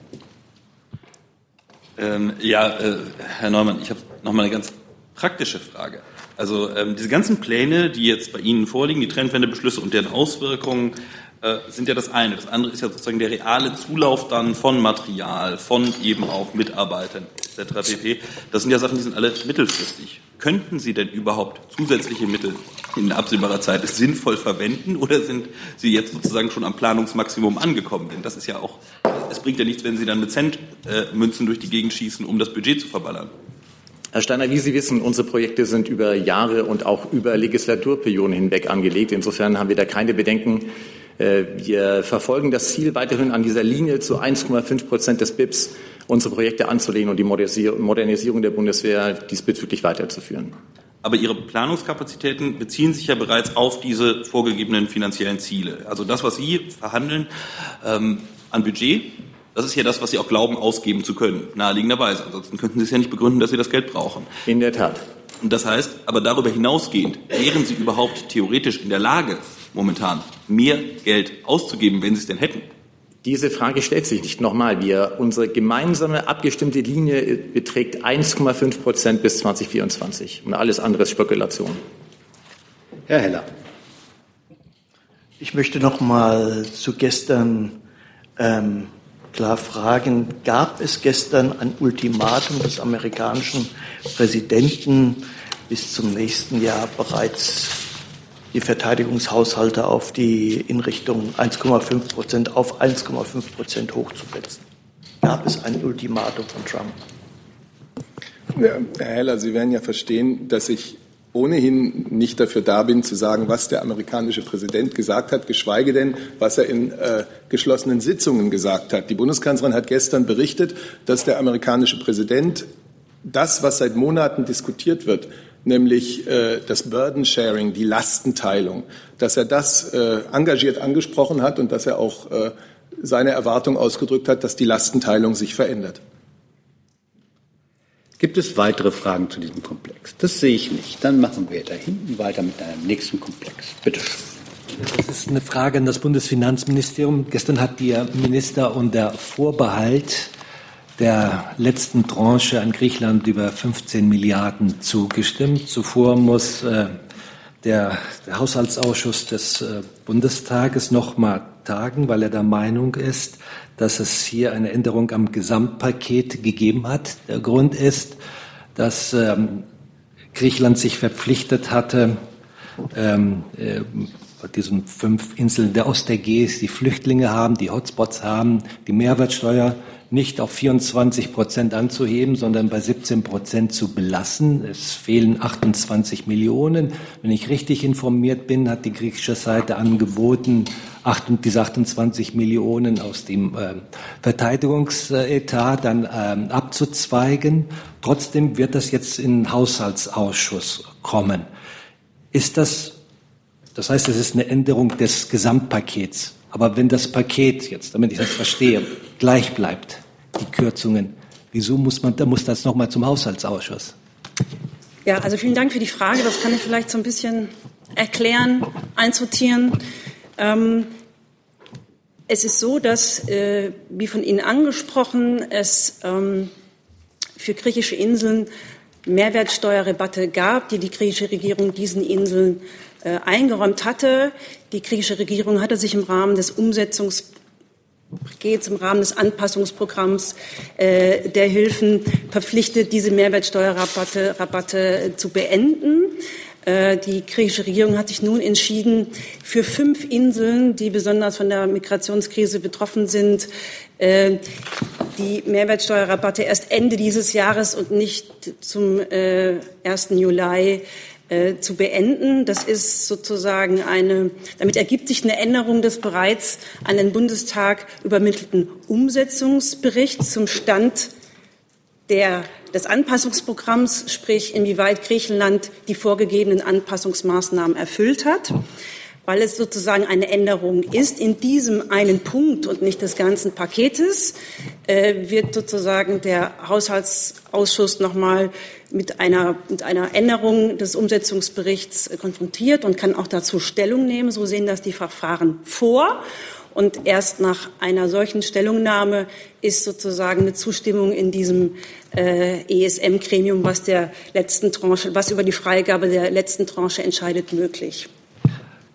Ähm, ja, äh, Herr Neumann, ich habe noch mal eine ganz praktische Frage. Also ähm, diese ganzen Pläne, die jetzt bei Ihnen vorliegen, die Trendwendebeschlüsse und deren Auswirkungen, äh, sind ja das eine. Das andere ist ja sozusagen der reale Zulauf dann von Material, von eben auch Mitarbeitern etc. pp. Das sind ja Sachen, die sind alle mittelfristig. Könnten Sie denn überhaupt zusätzliche Mittel in absehbarer Zeit sinnvoll verwenden oder sind Sie jetzt sozusagen schon am Planungsmaximum angekommen? Denn das ist ja auch, es bringt ja nichts, wenn Sie dann mit Centmünzen durch die Gegend schießen, um das Budget zu verballern. Herr Steiner, wie Sie wissen, unsere Projekte sind über Jahre und auch über Legislaturperioden hinweg angelegt. Insofern haben wir da keine Bedenken. Äh, wir verfolgen das Ziel, weiterhin an dieser Linie zu 1,5 Prozent des BIPs unsere Projekte anzulehnen und die Modernisierung der Bundeswehr diesbezüglich weiterzuführen. Aber Ihre Planungskapazitäten beziehen sich ja bereits auf diese vorgegebenen finanziellen Ziele. Also das, was Sie verhandeln ähm, an Budget, das ist ja das, was Sie auch glauben, ausgeben zu können, naheliegenderweise. Ansonsten könnten Sie es ja nicht begründen, dass Sie das Geld brauchen. In der Tat. Und das heißt, aber darüber hinausgehend, wären Sie überhaupt theoretisch in der Lage, momentan mehr Geld auszugeben, wenn Sie es denn hätten? Diese Frage stellt sich nicht nochmal. Wir, unsere gemeinsame abgestimmte Linie beträgt 1,5 Prozent bis 2024. Und alles andere ist Spekulation. Herr Heller. Ich möchte noch mal zu gestern ähm, klar fragen, gab es gestern ein Ultimatum des amerikanischen Präsidenten, bis zum nächsten Jahr bereits die Verteidigungshaushalte auf die in Richtung 1,5 Prozent auf 1,5 Prozent hochzusetzen? Gab es ein Ultimatum von Trump? Ja, Herr Heller, Sie werden ja verstehen, dass ich ohnehin nicht dafür da bin, zu sagen, was der amerikanische Präsident gesagt hat, geschweige denn, was er in äh, geschlossenen Sitzungen gesagt hat. Die Bundeskanzlerin hat gestern berichtet, dass der amerikanische Präsident das, was seit Monaten diskutiert wird, nämlich äh, das Burden Sharing, die Lastenteilung, dass er das äh, engagiert angesprochen hat und dass er auch äh, seine Erwartung ausgedrückt hat, dass die Lastenteilung sich verändert. Gibt es weitere Fragen zu diesem Komplex? Das sehe ich nicht. Dann machen wir da hinten weiter mit einem nächsten Komplex. Bitte schön. Das ist eine Frage an das Bundesfinanzministerium. Gestern hat der Minister unter Vorbehalt der letzten Tranche an Griechenland über 15 Milliarden zugestimmt. Zuvor muss äh, der, der, Haushaltsausschuss des äh, Bundestages noch mal tagen, weil er der Meinung ist, dass es hier eine Änderung am Gesamtpaket gegeben hat. Der Grund ist, dass ähm, Griechenland sich verpflichtet hatte, ähm, äh, diesen fünf Inseln der Ostägäis, die Flüchtlinge haben, die Hotspots haben, die Mehrwertsteuer nicht auf 24 Prozent anzuheben, sondern bei 17 Prozent zu belassen. Es fehlen 28 Millionen. Wenn ich richtig informiert bin, hat die griechische Seite angeboten, diese 28 Millionen aus dem äh, Verteidigungsetat dann ähm, abzuzweigen. Trotzdem wird das jetzt in den Haushaltsausschuss kommen. Ist das, das heißt, es ist eine Änderung des Gesamtpakets. Aber wenn das Paket jetzt, damit ich das verstehe, gleich bleibt, die Kürzungen, wieso muss man, da muss das nochmal zum Haushaltsausschuss? Ja, also vielen Dank für die Frage. Das kann ich vielleicht so ein bisschen erklären, einsortieren. Ähm, es ist so, dass, äh, wie von Ihnen angesprochen, es ähm, für griechische Inseln Mehrwertsteuerrebatte gab, die die griechische Regierung diesen Inseln äh, eingeräumt hatte. Die griechische Regierung hatte sich im Rahmen des Umsetzungspakets, im Rahmen des Anpassungsprogramms äh, der Hilfen verpflichtet, diese Mehrwertsteuerrabatte Rabatte zu beenden. Äh, die griechische Regierung hat sich nun entschieden, für fünf Inseln, die besonders von der Migrationskrise betroffen sind, äh, die Mehrwertsteuerrabatte erst Ende dieses Jahres und nicht zum 1. Äh, zu beenden. Das ist sozusagen eine, damit ergibt sich eine Änderung des bereits an den Bundestag übermittelten Umsetzungsberichts zum Stand der, des Anpassungsprogramms, sprich inwieweit Griechenland die vorgegebenen Anpassungsmaßnahmen erfüllt hat, weil es sozusagen eine Änderung ist in diesem einen Punkt und nicht des ganzen Paketes, äh, wird sozusagen der Haushaltsausschuss nochmal mit einer, mit einer Änderung des Umsetzungsberichts konfrontiert und kann auch dazu Stellung nehmen. So sehen das die Verfahren vor. Und erst nach einer solchen Stellungnahme ist sozusagen eine Zustimmung in diesem äh, ESM-Gremium, was der letzten Tranche, was über die Freigabe der letzten Tranche entscheidet, möglich.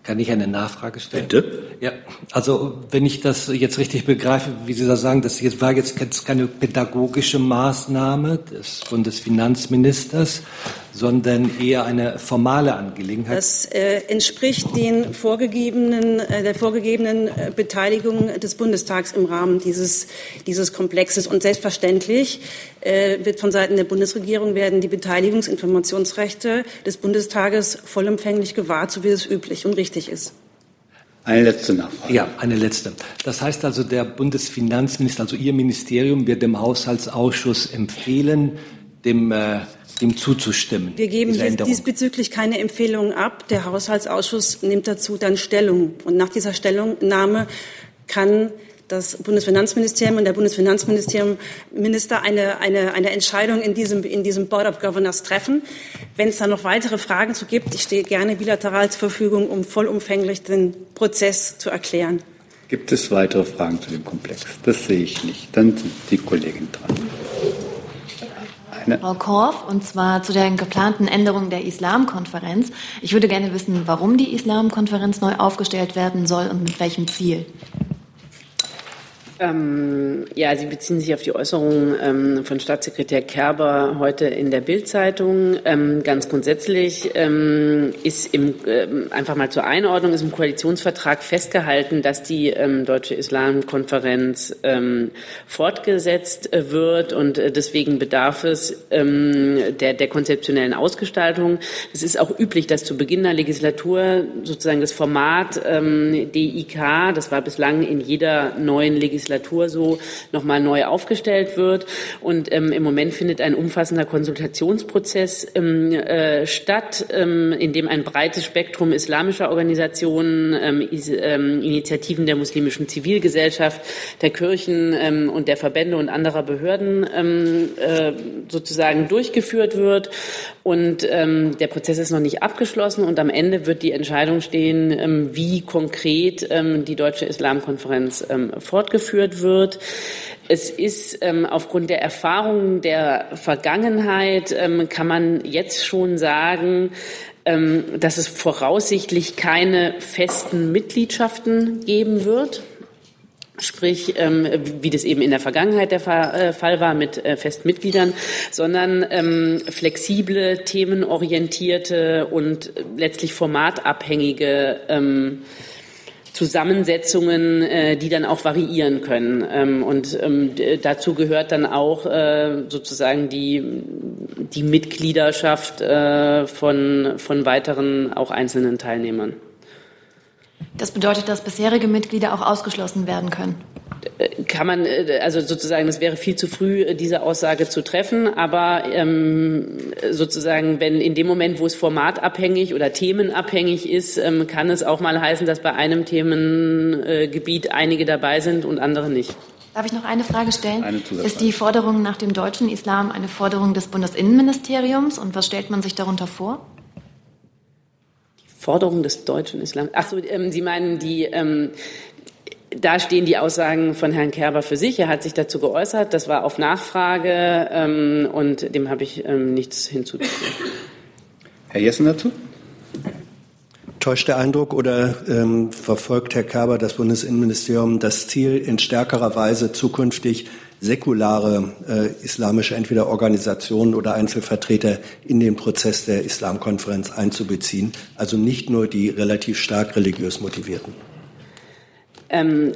Kann ich eine Nachfrage stellen? Bitte? Ja, also wenn ich das jetzt richtig begreife, wie Sie da sagen, das jetzt war jetzt keine pädagogische Maßnahme des Bundesfinanzministers, sondern eher eine formale Angelegenheit. Das äh, entspricht den vorgegebenen, äh, der vorgegebenen äh, Beteiligung des Bundestags im Rahmen dieses, dieses Komplexes. Und selbstverständlich äh, wird von Seiten der Bundesregierung werden die Beteiligungsinformationsrechte des Bundestages vollumfänglich gewahrt, so wie es üblich und richtig ist. Eine letzte Nachfrage. Ja, eine letzte. Das heißt also, der Bundesfinanzminister, also Ihr Ministerium, wird dem Haushaltsausschuss empfehlen, dem äh, dem zuzustimmen. Wir geben diesbezüglich keine Empfehlungen ab. Der Haushaltsausschuss nimmt dazu dann Stellung. Und nach dieser Stellungnahme kann das Bundesfinanzministerium und der Bundesfinanzministerium Minister eine, eine, eine Entscheidung in diesem, in diesem Board of Governors treffen. Wenn es da noch weitere Fragen zu gibt, ich stehe gerne bilateral zur Verfügung, um vollumfänglich den Prozess zu erklären. Gibt es weitere Fragen zu dem Komplex? Das sehe ich nicht. Dann sind die Kollegin dran. Eine. Frau Korf, und zwar zu der geplanten Änderung der Islamkonferenz. Ich würde gerne wissen, warum die Islamkonferenz neu aufgestellt werden soll und mit welchem Ziel. Ähm, ja, Sie beziehen sich auf die Äußerungen ähm, von Staatssekretär Kerber heute in der Bild-Zeitung. Ähm, ganz grundsätzlich ähm, ist im, ähm, einfach mal zur Einordnung, ist im Koalitionsvertrag festgehalten, dass die ähm, Deutsche Islamkonferenz fortgesetzt äh, wird und äh, deswegen bedarf es der, der konzeptionellen Ausgestaltung. Es ist auch üblich, dass zu Beginn der Legislatur sozusagen das Format DIK, das war bislang in jeder neuen Legislatur Legislatur so nochmal neu aufgestellt wird. Und ähm, im Moment findet ein umfassender Konsultationsprozess ähm, äh, statt, ähm, in dem ein breites Spektrum islamischer Organisationen, ähm, ähm, Initiativen der muslimischen Zivilgesellschaft, der Kirchen ähm, und der Verbände und anderer Behörden äh, sozusagen durchgeführt wird. Und der Prozess ist noch nicht abgeschlossen und am Ende wird die Entscheidung stehen, wie konkret die Deutsche Islamkonferenz ähm, fortgeführt wird. Es ist ähm, aufgrund der Erfahrungen der Vergangenheit, ähm, kann man jetzt schon sagen, ähm, dass es voraussichtlich keine festen Mitgliedschaften geben wird sprich ähm, wie das eben in der Vergangenheit der äh, Fall war mit äh, Festmitgliedern, sondern ähm, flexible, themenorientierte und letztlich formatabhängige ähm, Zusammensetzungen, äh, die dann auch variieren können. Ähm, und ähm, dazu gehört dann auch äh, sozusagen die, die Mitgliederschaft äh, von, von weiteren, auch einzelnen Teilnehmern. Das bedeutet, dass bisherige Mitglieder auch ausgeschlossen werden können. Kann man, äh, also sozusagen, es wäre viel zu früh, äh, diese Aussage zu treffen, aber ähm, sozusagen, wenn in dem Moment, wo es formatabhängig oder themenabhängig ist, ähm, kann es auch mal heißen, dass bei einem Themengebiet einige dabei sind und andere nicht. Darf ich noch eine Frage stellen? Eine ist die Forderung nach dem deutschen Islam eine Forderung des Bundesinnenministeriums und was stellt man sich darunter vor? Forderung des deutschen Islam. Ach so, ähm, Sie meinen die, ähm, da stehen die Aussagen von Herrn Kerber für sich. Er hat sich dazu geäußert. Das war auf Nachfrage ähm, und dem habe ich ähm, nichts hinzuzufügen. Herr Jessen dazu? Täuscht der Eindruck oder ähm, verfolgt Herr Kerber das Bundesinnenministerium das Ziel, in stärkerer Weise zukünftig säkulare äh, islamische entweder Organisationen oder Einzelvertreter in den Prozess der Islamkonferenz einzubeziehen, also nicht nur die relativ stark religiös motivierten. Ähm,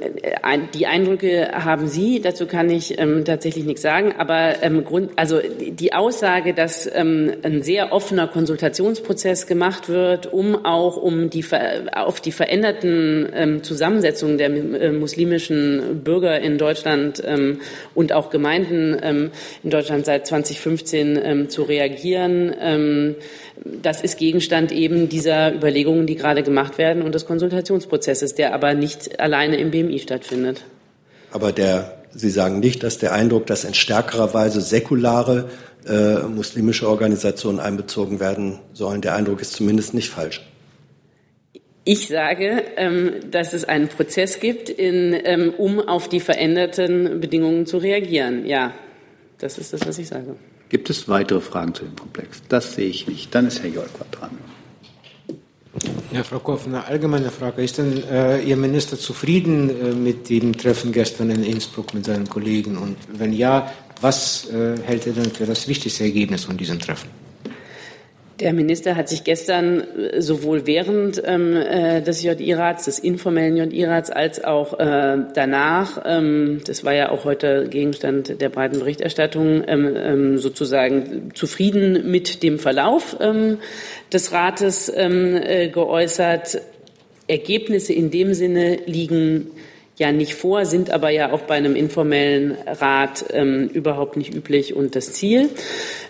die Eindrücke haben Sie, dazu kann ich ähm, tatsächlich nichts sagen, aber ähm, Grund, also die Aussage, dass ähm, ein sehr offener Konsultationsprozess gemacht wird, um auch um die, auf die veränderten ähm, Zusammensetzungen der äh, muslimischen Bürger in Deutschland ähm, und auch Gemeinden in Deutschland seit 2015 zu reagieren, das ist Gegenstand eben dieser Überlegungen, die gerade gemacht werden und des Konsultationsprozesses, der aber nicht alleine im BMI stattfindet. Aber der, Sie sagen nicht, dass der Eindruck, dass in stärkerer Weise säkulare äh, muslimische Organisationen einbezogen werden sollen, der Eindruck ist zumindest nicht falsch. Ich sage, ähm, dass es einen Prozess gibt, in, ähm, um auf die veränderten Bedingungen zu reagieren. Ja, das ist das, was ich sage. Gibt es weitere Fragen zu dem Komplex? Das sehe ich nicht. Dann ist Herr Jolkwa dran. Ja, Frau Koff, eine allgemeine Frage. Ist denn äh, Ihr Minister zufrieden äh, mit dem Treffen gestern in Innsbruck mit seinen Kollegen? Und wenn ja, was äh, hält er denn für das wichtigste Ergebnis von diesem Treffen? Der Minister hat sich gestern äh, sowohl während ähm, äh, des JI-Rats, des informellen JI-Rats, als auch äh, danach, ähm, das war ja auch heute Gegenstand der breiten Berichterstattung, ähm, ähm sozusagen zufrieden mit dem Verlauf ähm, des Rates ähm, äh, geäußert. Ergebnisse in dem Sinne liegen ja nicht vor, sind aber ja auch bei einem informellen Rat ähm, überhaupt nicht üblich und das Ziel.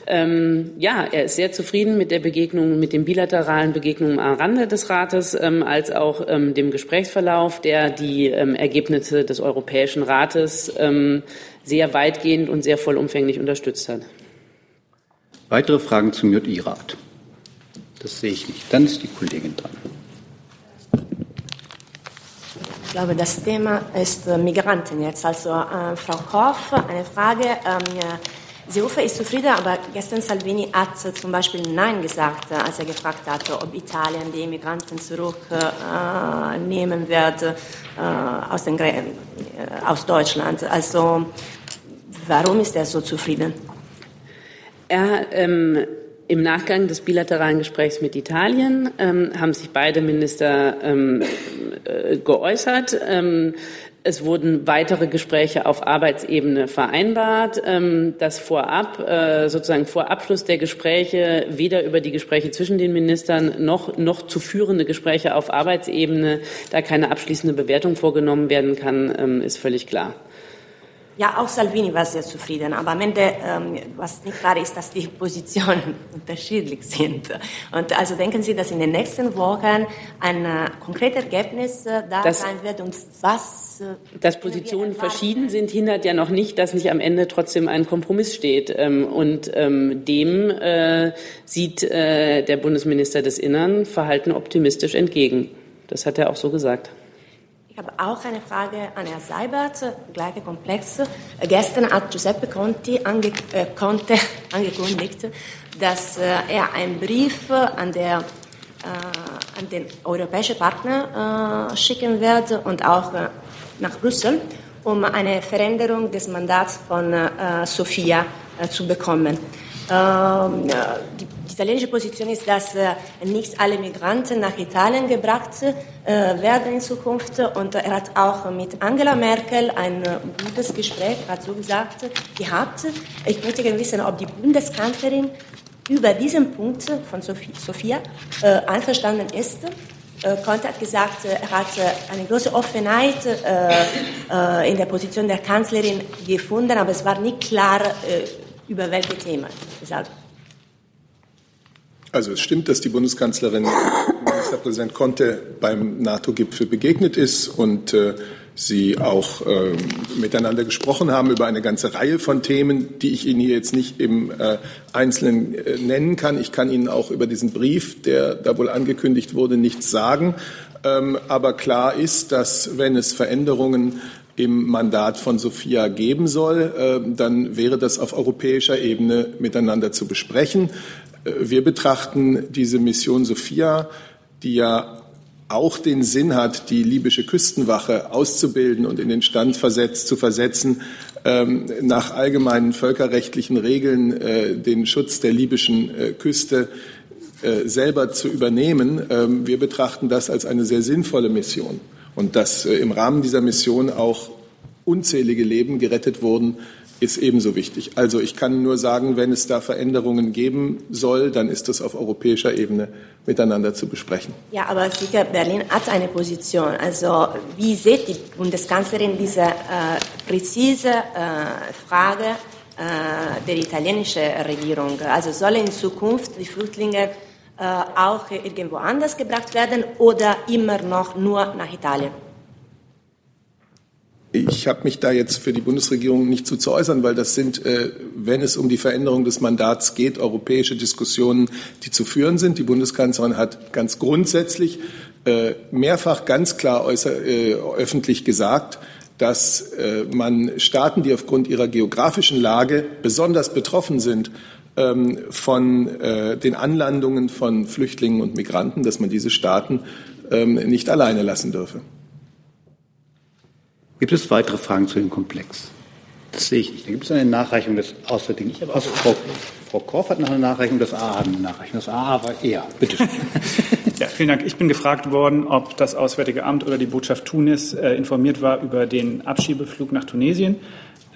Ähm, ja, er ist sehr zufrieden mit der Begegnung, mit den bilateralen Begegnungen am Rande des Rates, ähm, als auch ähm, dem Gesprächsverlauf, der die ähm, Ergebnisse des Europäischen Rates ähm, sehr weitgehend und sehr vollumfänglich unterstützt hat. Weitere Fragen zum JI-Rat? Das sehe ich nicht. Dann ist die Kollegin dran. Ich glaube, das Thema ist äh, Migranten jetzt. Also, äh, Frau Koch, eine Frage. Ähm, Seehofer ist zufrieden, aber gestern Salvini hat zum Beispiel Nein gesagt, als er gefragt hat, ob Italien die Immigranten zurücknehmen äh, wird äh, aus, den, äh, aus Deutschland. Also warum ist er so zufrieden? Er ähm im Nachgang des bilateralen Gesprächs mit Italien ähm, haben sich beide Minister ähm, äh, geäußert. Ähm, es wurden weitere Gespräche auf Arbeitsebene vereinbart, ähm, dass vorab, äh, sozusagen vor Abschluss der Gespräche, weder über die Gespräche zwischen den Ministern noch, noch zu führende Gespräche auf Arbeitsebene, da keine abschließende Bewertung vorgenommen werden kann, ähm, ist völlig klar. Ja, auch Salvini war sehr zufrieden. Aber am Ende, ähm, was nicht klar ist, dass die Positionen unterschiedlich sind. Und also denken Sie, dass in den nächsten Wochen ein äh, konkretes Ergebnis äh, da das, sein wird und was? Äh, dass Positionen verschieden sind, hindert ja noch nicht, dass nicht am Ende trotzdem ein Kompromiss steht. Ähm, und ähm, dem äh, sieht äh, der Bundesminister des Innern verhalten optimistisch entgegen. Das hat er auch so gesagt. Ich habe auch eine Frage an Herrn Seibert, gleiche Komplex. Gestern hat Giuseppe Conti ange äh, Conte angekündigt, dass äh, er einen Brief an, der, äh, an den europäischen Partner äh, schicken wird und auch äh, nach Brüssel, um eine Veränderung des Mandats von äh, Sofia zu bekommen. Ähm, die italienische Position ist, dass äh, nicht alle Migranten nach Italien gebracht äh, werden in Zukunft. Und er hat auch mit Angela Merkel ein äh, gutes Gespräch, hat so gesagt, gehabt. Ich möchte gerne wissen, ob die Bundeskanzlerin über diesen Punkt von äh, einverstanden ist. Conte hat gesagt, er hat eine große Offenheit in der Position der Kanzlerin gefunden, aber es war nicht klar, über welche Themen. Deshalb also es stimmt, dass die Bundeskanzlerin Ministerpräsident Conte beim NATO-Gipfel begegnet ist und äh, sie auch äh, miteinander gesprochen haben über eine ganze Reihe von Themen, die ich Ihnen hier jetzt nicht im äh, Einzelnen äh, nennen kann. Ich kann Ihnen auch über diesen Brief, der da wohl angekündigt wurde, nichts sagen. Ähm, aber klar ist, dass wenn es Veränderungen im Mandat von Sophia geben soll, äh, dann wäre das auf europäischer Ebene miteinander zu besprechen. Wir betrachten diese Mission Sophia, die ja auch den Sinn hat, die libysche Küstenwache auszubilden und in den Stand versetzt, zu versetzen, ähm, nach allgemeinen völkerrechtlichen Regeln äh, den Schutz der libyschen äh, Küste äh, selber zu übernehmen. Ähm, wir betrachten das als eine sehr sinnvolle Mission und dass im Rahmen dieser Mission auch unzählige Leben gerettet wurden, ist ebenso wichtig. Also ich kann nur sagen, wenn es da Veränderungen geben soll, dann ist das auf europäischer Ebene miteinander zu besprechen. Ja, aber sicher, Berlin hat eine Position. Also wie sieht die Bundeskanzlerin diese äh, präzise äh, Frage äh, der italienischen Regierung? Also sollen in Zukunft die Flüchtlinge äh, auch irgendwo anders gebracht werden oder immer noch nur nach Italien? Ich habe mich da jetzt für die Bundesregierung nicht zu, zu äußern, weil das sind, äh, wenn es um die Veränderung des Mandats geht, europäische Diskussionen, die zu führen sind. Die Bundeskanzlerin hat ganz grundsätzlich äh, mehrfach ganz klar äußer, äh, öffentlich gesagt, dass äh, man Staaten, die aufgrund ihrer geografischen Lage besonders betroffen sind, ähm, von äh, den Anlandungen von Flüchtlingen und Migranten, dass man diese Staaten ähm, nicht alleine lassen dürfe. Gibt es weitere Fragen zu dem Komplex? Das sehe ich nicht. Da gibt es eine Nachreichung des Auswärtigen. Also, Frau, Frau Korf hat noch eine Nachreichung, das AA hat eine Nachreichung. Das AA war eher. Bitte schön. Ja, vielen Dank. Ich bin gefragt worden, ob das Auswärtige Amt oder die Botschaft Tunis äh, informiert war über den Abschiebeflug nach Tunesien.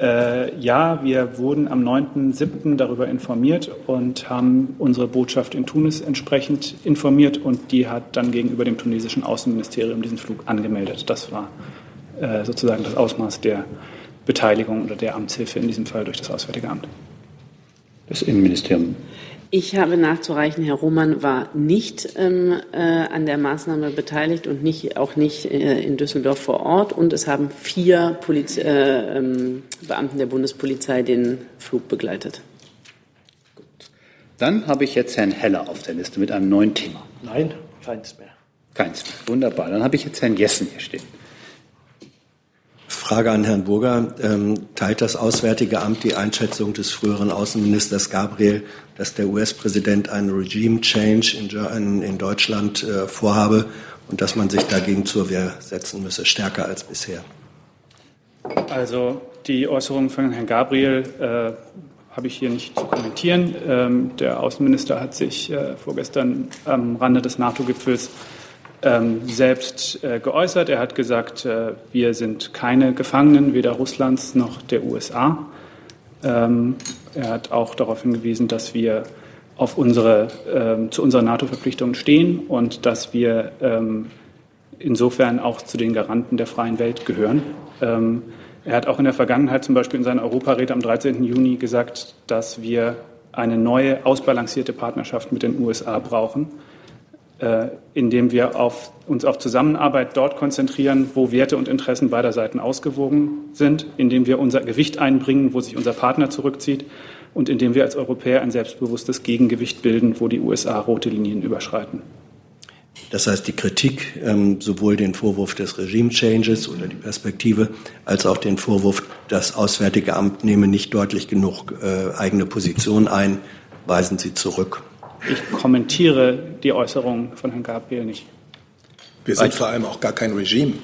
Äh, ja, wir wurden am 9.7. darüber informiert und haben unsere Botschaft in Tunis entsprechend informiert und die hat dann gegenüber dem tunesischen Außenministerium diesen Flug angemeldet. Das war äh, sozusagen das Ausmaß der Beteiligung oder der Amtshilfe in diesem Fall durch das Auswärtige Amt. Das Innenministerium. Ich habe nachzureichen, Herr Roman war nicht ähm, äh, an der Maßnahme beteiligt und nicht, auch nicht äh, in Düsseldorf vor Ort. Und es haben vier Poliz äh, ähm, Beamten der Bundespolizei den Flug begleitet. Gut. Dann habe ich jetzt Herrn Heller auf der Liste mit einem neuen Thema. Nein, keins mehr. Keins mehr. Wunderbar. Dann habe ich jetzt Herrn Jessen hier stehen. Frage an Herrn Burger. Ähm, teilt das Auswärtige Amt die Einschätzung des früheren Außenministers Gabriel, dass der US-Präsident einen Regime-Change in, Deutschland äh, vorhabe und dass man sich dagegen zur Wehr setzen müsse, stärker als bisher? Also die Äußerungen von Herrn Gabriel äh, habe ich hier nicht zu kommentieren. Ähm, der Außenminister hat sich äh, vorgestern am Rande des NATO-Gipfels ähm, selbst äh, geäußert. Er hat gesagt, äh, wir sind keine Gefangenen weder Russlands noch der USA. Ähm, er hat auch darauf hingewiesen, dass wir auf unsere, ähm, zu unseren NATO-Verpflichtungen stehen und dass wir ähm, insofern auch zu den Garanten der freien Welt gehören. Ähm, er hat auch in der Vergangenheit zum Beispiel in seiner Europarede am 13. Juni gesagt, dass wir eine neue, ausbalancierte Partnerschaft mit den USA brauchen, indem wir auf, uns auf Zusammenarbeit dort konzentrieren, wo Werte und Interessen beider Seiten ausgewogen sind, indem wir unser Gewicht einbringen, wo sich unser Partner zurückzieht und indem wir als Europäer ein selbstbewusstes Gegengewicht bilden, wo die USA rote Linien überschreiten. Das heißt, die Kritik, ähm, sowohl den Vorwurf des Regime-Changes oder die Perspektive, als auch den Vorwurf, das Auswärtige Amt nehme nicht deutlich genug äh, eigene Position ein, weisen Sie zurück. Ich kommentiere die Äußerungen von Herrn Gabriel nicht. Wir sind vor allem auch gar kein Regime.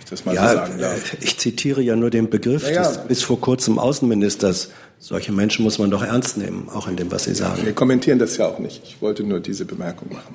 Ich das mal ja, so sagen darf. Äh, ich zitiere ja nur den Begriff ja, ja. des bis vor kurzem Außenministers. Solche Menschen muss man doch ernst nehmen, auch in dem, was sie sagen. Wir kommentieren das ja auch nicht. Ich wollte nur diese Bemerkung machen.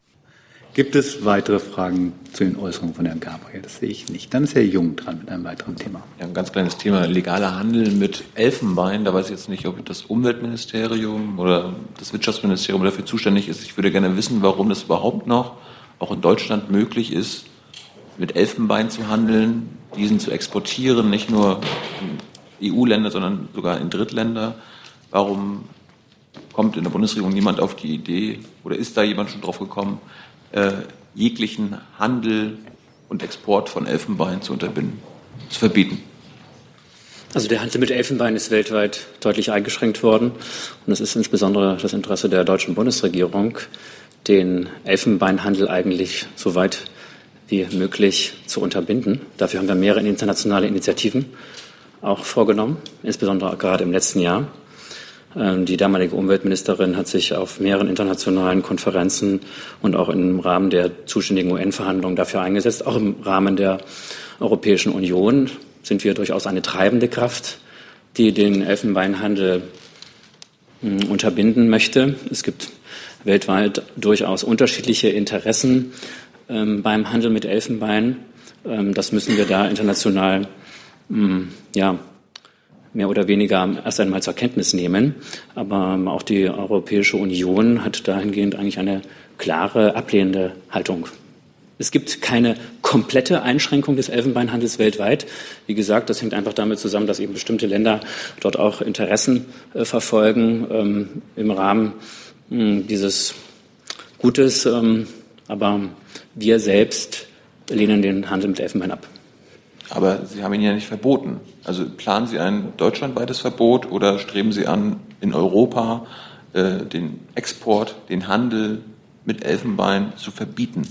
Gibt es weitere Fragen zu den Äußerungen von Herrn Gabriel? Das sehe ich nicht. Dann ist Herr Jung dran mit einem weiteren Thema. Ja, ein ganz kleines Thema. Legaler Handel mit Elfenbein. Da weiß ich jetzt nicht, ob das Umweltministerium oder das Wirtschaftsministerium dafür zuständig ist. Ich würde gerne wissen, warum das überhaupt noch auch in Deutschland möglich ist, mit Elfenbein zu handeln, diesen zu exportieren, nicht nur in EU-Länder, sondern sogar in Drittländer. Warum kommt in der Bundesregierung niemand auf die Idee oder ist da jemand schon drauf gekommen, äh, jeglichen Handel und Export von Elfenbein zu unterbinden, zu verbieten. Also der Handel mit Elfenbein ist weltweit deutlich eingeschränkt worden. Und es ist insbesondere das Interesse der deutschen Bundesregierung, den Elfenbeinhandel eigentlich so weit wie möglich zu unterbinden. Dafür haben wir mehrere internationale Initiativen auch vorgenommen, insbesondere gerade im letzten Jahr. Ähm, die damalige Umweltministerin hat sich auf mehreren internationalen Konferenzen und auch im Rahmen der zuständigen UN-Verhandlungen dafür eingesetzt. Auch im Rahmen der Europäischen Union sind wir durchaus eine treibende Kraft, die den Elfenbeinhandel hm, unterbinden möchte. Es gibt weltweit durchaus unterschiedliche Interessen ähm, beim Handel mit Elfenbein. Ähm, das müssen wir da international hm, ja, mehr oder weniger erst einmal zur Kenntnis nehmen. Aber auch die Europäische Union hat dahingehend eigentlich eine klare ablehnende Haltung. Es gibt keine komplette Einschränkung des Elfenbeinhandels weltweit. Wie gesagt, das hängt einfach damit zusammen, dass eben bestimmte Länder dort auch Interessen äh, verfolgen ähm, im Rahmen mh, hm, dieses Gutes. Ähm, aber wir selbst lehnen den Handel mit Elfenbein ab. Aber Sie haben ihn ja nicht verboten. Also planen Sie ein deutschlandweites Verbot oder streben Sie an, in Europa äh, den Export, den Handel mit Elfenbein zu verbieten?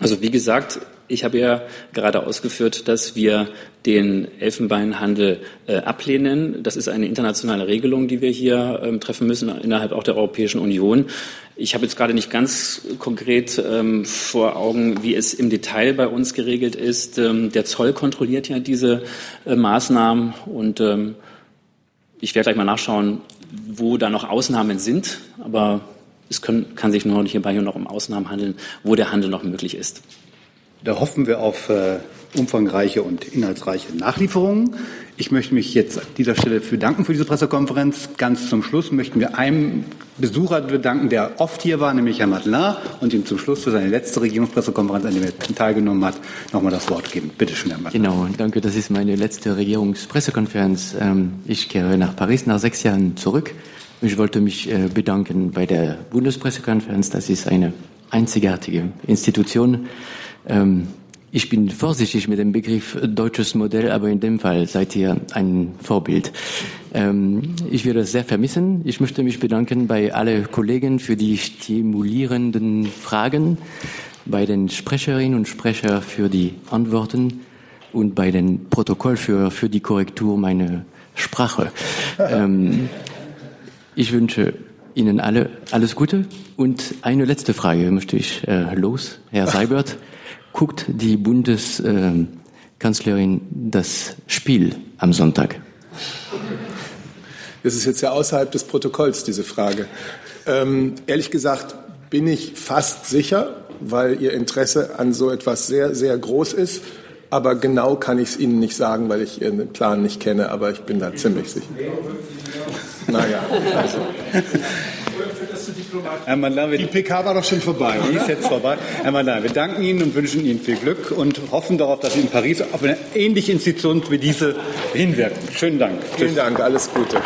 Also wie gesagt, ich habe ja gerade ausgeführt, dass wir den Elfenbeinhandel äh, ablehnen. Das ist eine internationale Regelung, die wir hier ähm, treffen müssen, innerhalb auch der Europäischen Union. Ich habe jetzt gerade nicht ganz konkret ähm, vor Augen, wie es im Detail bei uns geregelt ist. Ähm, der Zoll kontrolliert ja diese äh, Maßnahmen und ähm, ich werde gleich mal nachschauen, wo da noch Ausnahmen sind. Aber es können, kann sich nur hierbei noch um Ausnahmen handeln, wo der Handel noch möglich ist. Da hoffen wir auf äh, umfangreiche und inhaltsreiche Nachlieferungen. Ich möchte mich jetzt an dieser Stelle für danken für diese Pressekonferenz. Ganz zum Schluss möchten wir einem Besucher bedanken, der oft hier war, nämlich Herrn Madelin, und ihm zum Schluss für seine letzte Regierungspressekonferenz, an der er teilgenommen hat, nochmal das Wort geben. Bitte schön, Herr Madelin. Genau, danke. Das ist meine letzte Regierungspressekonferenz. Ähm, ich kehre nach Paris nach sechs Jahren zurück. Ich wollte mich äh, bedanken bei der Bundespressekonferenz. Das ist eine einzigartige Institution. Ähm, ich bin vorsichtig mit dem Begriff deutsches Modell, aber in dem Fall seid ihr ein Vorbild. Ähm, ich werde es sehr vermissen. Ich möchte mich bedanken bei allen Kollegen für die stimulierenden Fragen, bei den Sprecherinnen und Sprechern für die Antworten und bei den Protokoll für, für die Korrektur meiner Sprache. Ähm, ich wünsche Ihnen alle alles Gute. Und eine letzte Frage möchte ich äh, los, Herr Seibert. Guckt die Bundeskanzlerin das Spiel am Sonntag? Das ist jetzt ja außerhalb des Protokolls, diese Frage. Ähm, ehrlich gesagt bin ich fast sicher, weil Ihr Interesse an so etwas sehr, sehr groß ist. Aber genau kann ich es Ihnen nicht sagen, weil ich Ihren Plan nicht kenne. Aber ich bin da ziemlich sicher. Naja, also. Herr Mandar, Die PK war doch schon vorbei, Die ist jetzt vorbei. Herr Mandar, wir danken Ihnen und wünschen Ihnen viel Glück und hoffen darauf, dass Sie in Paris auf eine ähnliche Institution wie diese hinwirken. Schönen Dank. Vielen Dank, alles Gute.